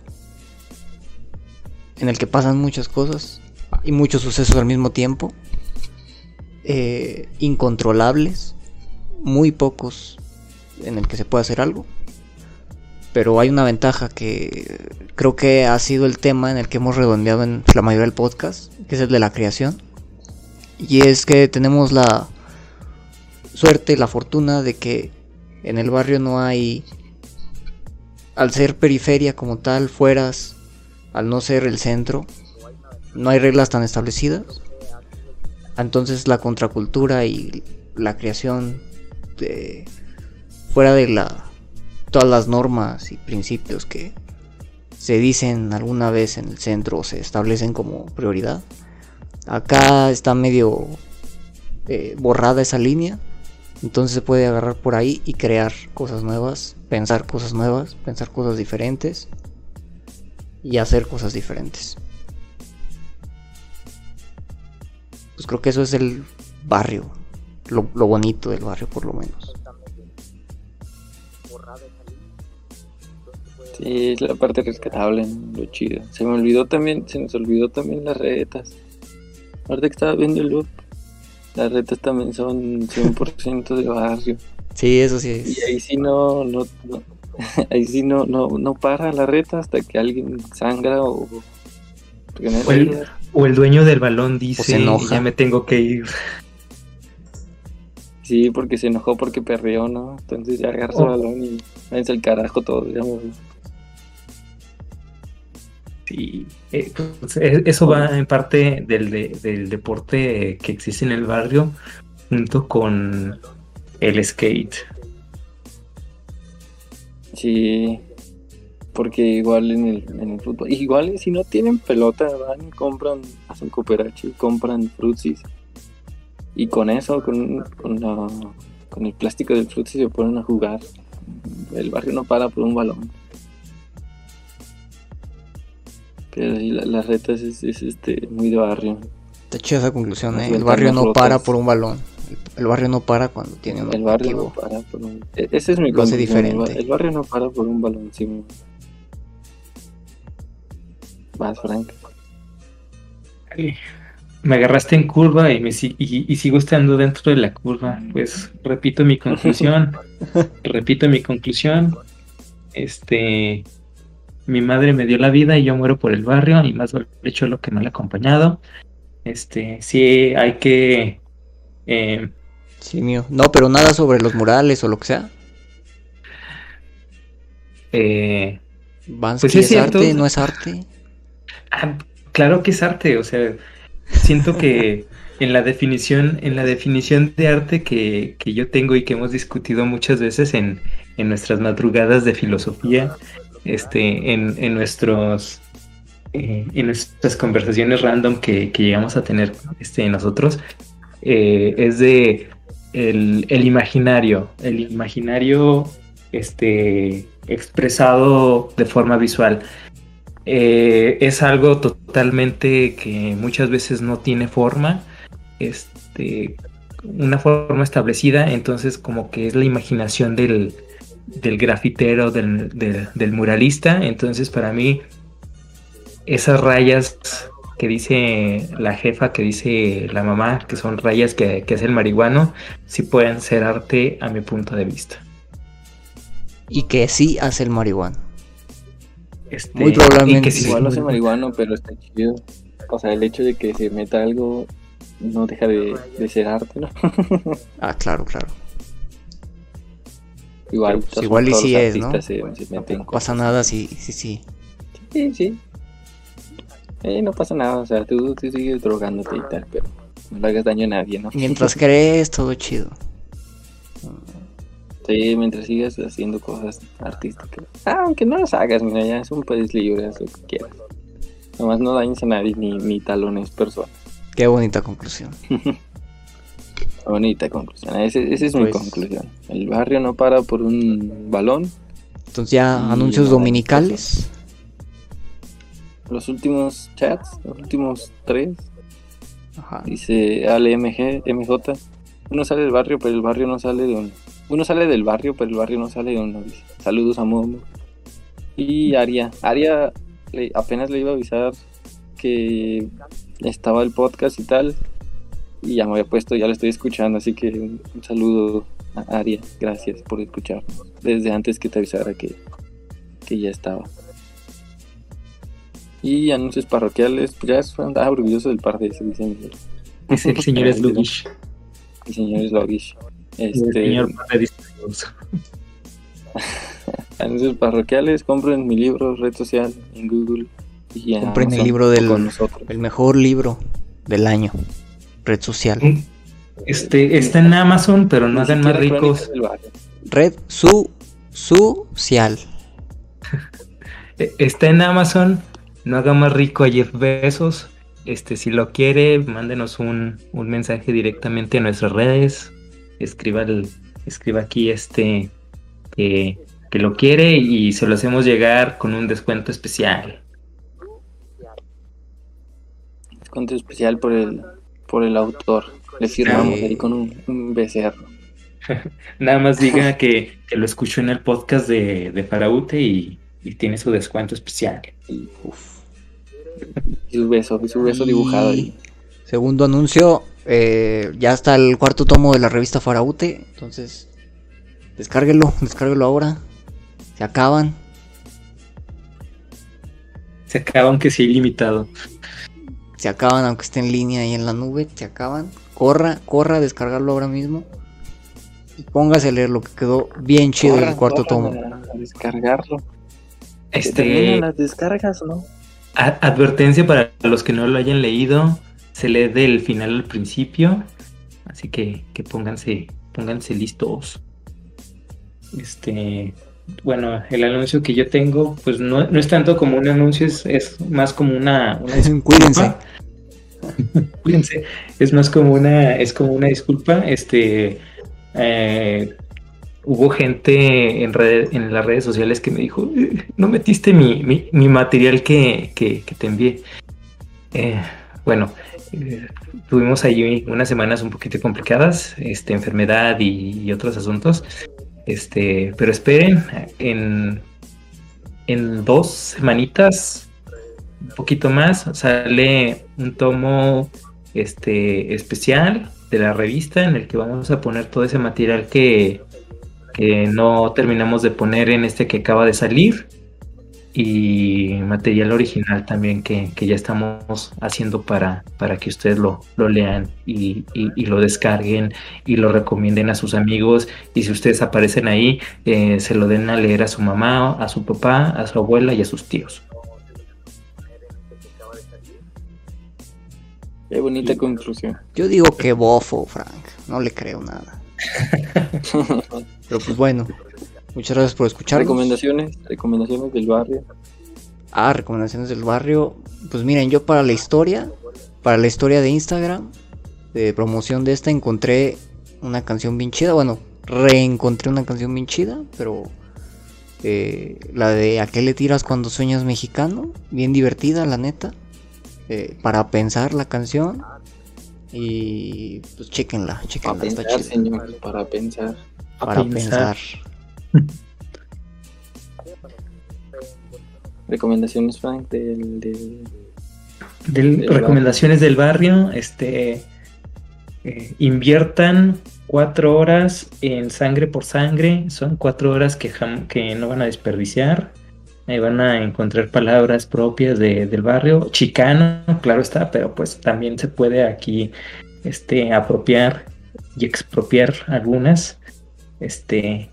en el que pasan muchas cosas y muchos sucesos al mismo tiempo. eh, incontrolables, muy pocos en el que se puede hacer algo. Pero hay una ventaja que creo que ha sido el tema en el que hemos redondeado en la mayoría del podcast, que es el de la creación. Y es que tenemos la suerte, la fortuna de que en el barrio no hay, al ser periferia como tal, fueras, al no ser el centro, no hay reglas tan establecidas. Entonces la contracultura y la creación de, fuera de la todas las normas y principios que se dicen alguna vez en el centro o se establecen como prioridad. Acá está medio eh, borrada esa línea. Entonces se puede agarrar por ahí y crear cosas nuevas, pensar cosas nuevas, pensar cosas diferentes y hacer cosas diferentes. Pues creo que eso es el barrio, lo, bonito del barrio por lo menos. Sí, es la parte rescatable, lo chido. Se me olvidó también, se nos olvidó también las retas. Ahorita que estaba viendo el loop, las retas también son 100% de barrio. Sí, eso sí es. Y ahí sí no, no, no- ahí sí no, no, no para la reta hasta que alguien sangra o... O el, o el dueño del balón dice, se enoja. ya me tengo que ir. Sí, porque se enojó porque perdió, ¿no? Entonces ya agarra su Oh. balón y váyanse al carajo todo, digamos. Sí, eh, pues, e- eso va en parte del, de- del deporte que existe en el barrio junto con el skate. Sí, porque igual en el, en el fútbol, igual si no tienen pelota, van y compran, hacen cooperache y compran frutsis. Y con eso, con, con, la- con el plástico del frutsis se ponen a jugar. El barrio no para por un balón. Pero sí, la- las retas es, es, este, muy de barrio. Está chida esa conclusión, Las ¿eh? El barrio no rotas. para por un balón. El, barrio no para cuando tiene un El barrio no objetivo. para por un... e- Ese es mi Lo hace diferente. El barrio no para por un balón, sí. Vas, Frank. Me agarraste en curva y, me, si- y, y sigo estando dentro de la curva. Pues repito mi conclusión. repito mi conclusión. Este, mi madre me dio la vida y yo muero por el barrio y más vale hecho lo que no le he acompañado. Este, sí hay que eh, Sí, mío. No, pero nada sobre los murales o lo que sea. eh, Bansky Pues sí, es es, cierto. arte, no es arte. Ah, claro que es arte, o sea, siento que en la definición, en la definición de arte que, que yo tengo y que hemos discutido muchas veces en, en nuestras madrugadas de filosofía, este, en, en nuestros eh, en nuestras conversaciones random que, llegamos a tener este, nosotros, eh, es de el, imaginario, el imaginario este, expresado de forma visual. Eh, es algo totalmente que muchas veces no tiene forma, este, una forma establecida, entonces como que es la imaginación del, del grafitero, del, del, muralista, entonces para mí esas rayas que dice la jefa, que dice la mamá, que son rayas que, que hace el marihuano, sí pueden ser arte a mi punto de vista. Y que sí hace el marihuano. Este, Muy probablemente. Que igual hace marihuano, pero está chido. O sea, el hecho de que se meta algo no deja de, ser arte, ¿no? ah, claro, claro. Igual, pues, igual y sí es, ¿no? no pasa nada, sí, sí, sí. Sí, sí. Eh, no pasa nada, o sea, tú, tú sigues drogándote y tal, pero no le hagas daño a nadie, ¿no? Mientras crees, todo chido. Sí, mientras sigas haciendo cosas artísticas. Ah, aunque no las hagas, mira, ya es un país libre, haz lo que quieras. Nomás no dañes a nadie ni, ni talones personas. Qué bonita conclusión. bonita conclusión. Esa es mi pues conclusión. El barrio no para por un balón. Entonces ya anuncios dominicales los últimos chats, los últimos tres. Ajá. Dice ALMG, MJ. Uno sale del barrio, pero el barrio no sale de uno. Uno sale del barrio, pero el barrio no sale de uno. Saludos a Momo. Y Aria. Aria apenas le iba a avisar que estaba el podcast y tal. Y ya me había puesto, ya lo estoy escuchando. Así que un, saludo a Aria. Gracias por escucharnos. Desde antes que te avisara que, que ya estaba. Y anuncios parroquiales, pues ya andaba orgulloso del par de ese diseño. Es el señor Slugish. El señor Slugish. Este... El señor anuncios parroquiales, compren mi libro, red social en Google. Y compren el libro del el mejor libro del año, red social. Mm, este está en Amazon, pero no hacen más ricos. Red su social. E, está en Amazon, no haga más rico a Jeff Bezos. Este, si lo quiere, mándenos un, mensaje directamente a nuestras redes. Escriba, escriba aquí este que, lo quiere y se lo hacemos llegar con un descuento especial. Descuento especial por el, por el autor. Le firmamos ahí con un, becerro. Nada más diga que, lo escuchó en el podcast de, de Faraute y, tiene su descuento especial. Uf. Y su beso, y su beso dibujado ahí. Segundo anuncio, eh, ya está el cuarto tomo de la revista Faraute, entonces descárguelo, descárguelo ahora. Se acaban. Se acaban que sea ilimitado. Se acaban aunque esté en línea y en la nube, se acaban. Corra, corra a descargarlo ahora mismo. Y póngase a leer lo que quedó bien chido el cuarto tomo. A descargarlo. Este... las descargas, ¿no? advertencia para los que no lo hayan leído, se lee del final al principio, así que, que pónganse, pónganse listos. Este, bueno, el anuncio que yo tengo, pues no, es tanto como un anuncio, es, más como una, una cuídense. cuídense. Es más como una, es como una disculpa. Este, eh, hubo gente en, las redes sociales que me dijo, eh, no metiste mi, material que, te envié. Eh, bueno, eh, tuvimos ahí unas semanas un poquito complicadas, este, enfermedad y, otros asuntos. Este, pero esperen, en, en dos semanitas, un poquito más, sale un tomo este, especial de la revista en el que vamos a poner todo ese material que, que no terminamos de poner en este que acaba de salir y material original también que, ya estamos haciendo para, para que ustedes lo, lo lean y, lo descarguen y lo recomienden a sus amigos y si ustedes aparecen ahí eh, se lo den a leer a su mamá, a su papá, a su abuela y a sus tíos. Qué bonita conclusión. Yo digo que bofo, Frank. No le creo nada. Pero pues bueno, muchas gracias por escuchar. Recomendaciones, recomendaciones del barrio. Ah, recomendaciones del barrio. Pues miren, yo para la historia, para la historia de Instagram, de promoción de esta, encontré una canción bien chida. Bueno, reencontré una canción bien chida, pero eh, la de ¿A qué le tiras cuando sueñas mexicano? Bien divertida, la neta. Eh, para pensar la canción. Y pues chequenla, chequenla, Para está pensar, señor, para pensar. Para pensar. Recomendaciones, Frank, del... del... Del- Del recomendaciones del barrio, este eh, inviertan cuatro horas en sangre por sangre, son cuatro horas que, jam- que no van a desperdiciar, Ahí van a encontrar palabras propias de- del barrio, chicano, claro está, pero pues también se puede aquí este, apropiar y expropiar algunas, este,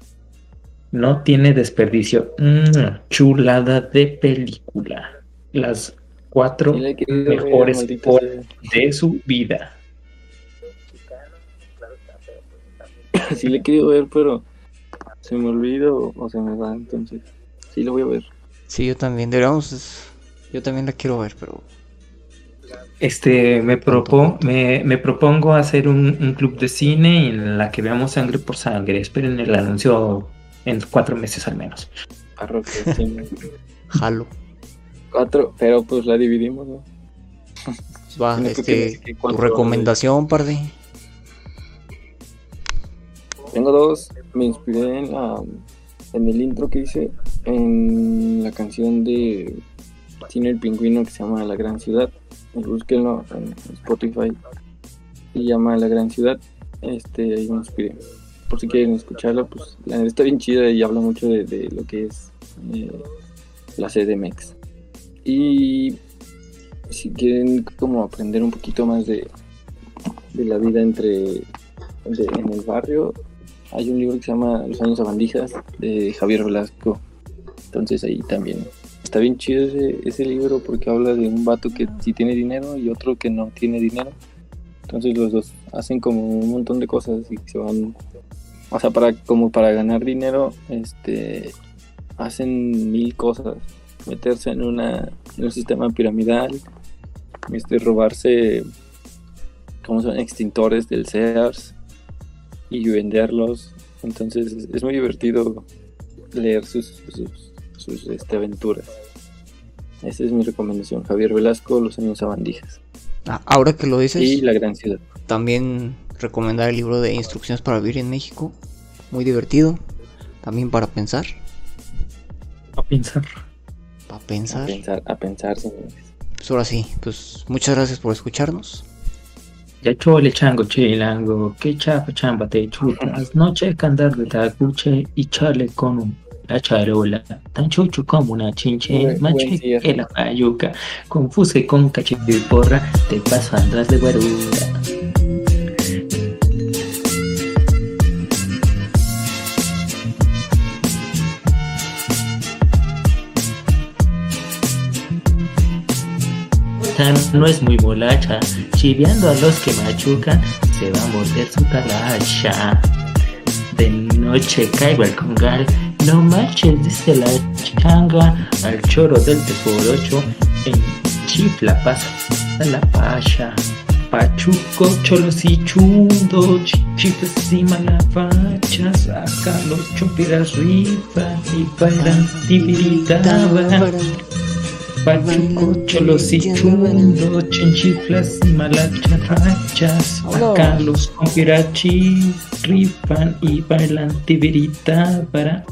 no tiene desperdicio, Mm, chulada de película, las cuatro ver, mejores horas de su vida. Sí le he querido ver, pero se me olvida o, o se me va, entonces sí lo voy a ver. Sí, yo también. Deberíamos. Yo también la quiero ver, pero. Este, me, propo- me, me propongo hacer un, un club de cine en la que veamos sangre por sangre. Esperen el anuncio en cuatro meses al menos. Jalo. Cuatro, pero pues la dividimos, ¿no? Va, que este. Tu recomendación, parde. Tengo dos, me inspiré en, la, en el intro que hice, en la canción de Cine el Pingüino que se llama La Gran Ciudad. Búsquenlo en Spotify. Se llama La Gran Ciudad. Este, ahí me inspiré. Por si quieren escucharla, pues la está bien chida y habla mucho de, lo que es eh, la CDMX. Y si quieren como aprender un poquito más de, de la vida entre en el barrio, hay un libro que se llama Los años sabandijas de Javier Velasco. Entonces ahí también está bien chido ese, ese libro porque habla de un vato que sí tiene dinero y otro que no tiene dinero. Entonces los dos hacen como un montón de cosas y se van, o sea, para como para ganar dinero, este, hacen mil cosas, meterse en una un sistema piramidal, este, robarse, como son extintores del Sears y venderlos. Entonces es, es muy divertido leer sus, sus, sus, este, aventuras. Esa es mi recomendación. Javier Velasco, Los años sabandijas. Ah, ahora que lo dices, Y La gran ciudad. también recomendar el libro de Instrucciones para vivir en México. Muy divertido. También para pensar. A pensar. Para A pensar. pensar, a pensar, señores. Pues ahora sí, pues muchas gracias por escucharnos. Ya chole chango chilango, que chapa chamba te chutas, noche candar de tacuche y chale con un- la charola, tan chucho como una chinche, cierre. que la payuca, confuse con cachito y porra, te paso andas de guarura. No es muy molacha, chiviando a los que machucan, se va a morder su talacha. De noche caigo al congal, no marches, dice la changa, al choro del T por ocho, en chifla pasa la pacha. Pachuco, cholos y chundo, chi- chifles y malafachas, acá los chompiras rifan y bailan tibiritaban. Pachuco, cholos y chundo, chinchiflas y malacharrachas. Acá los compirachi rifan y bailan tibirita para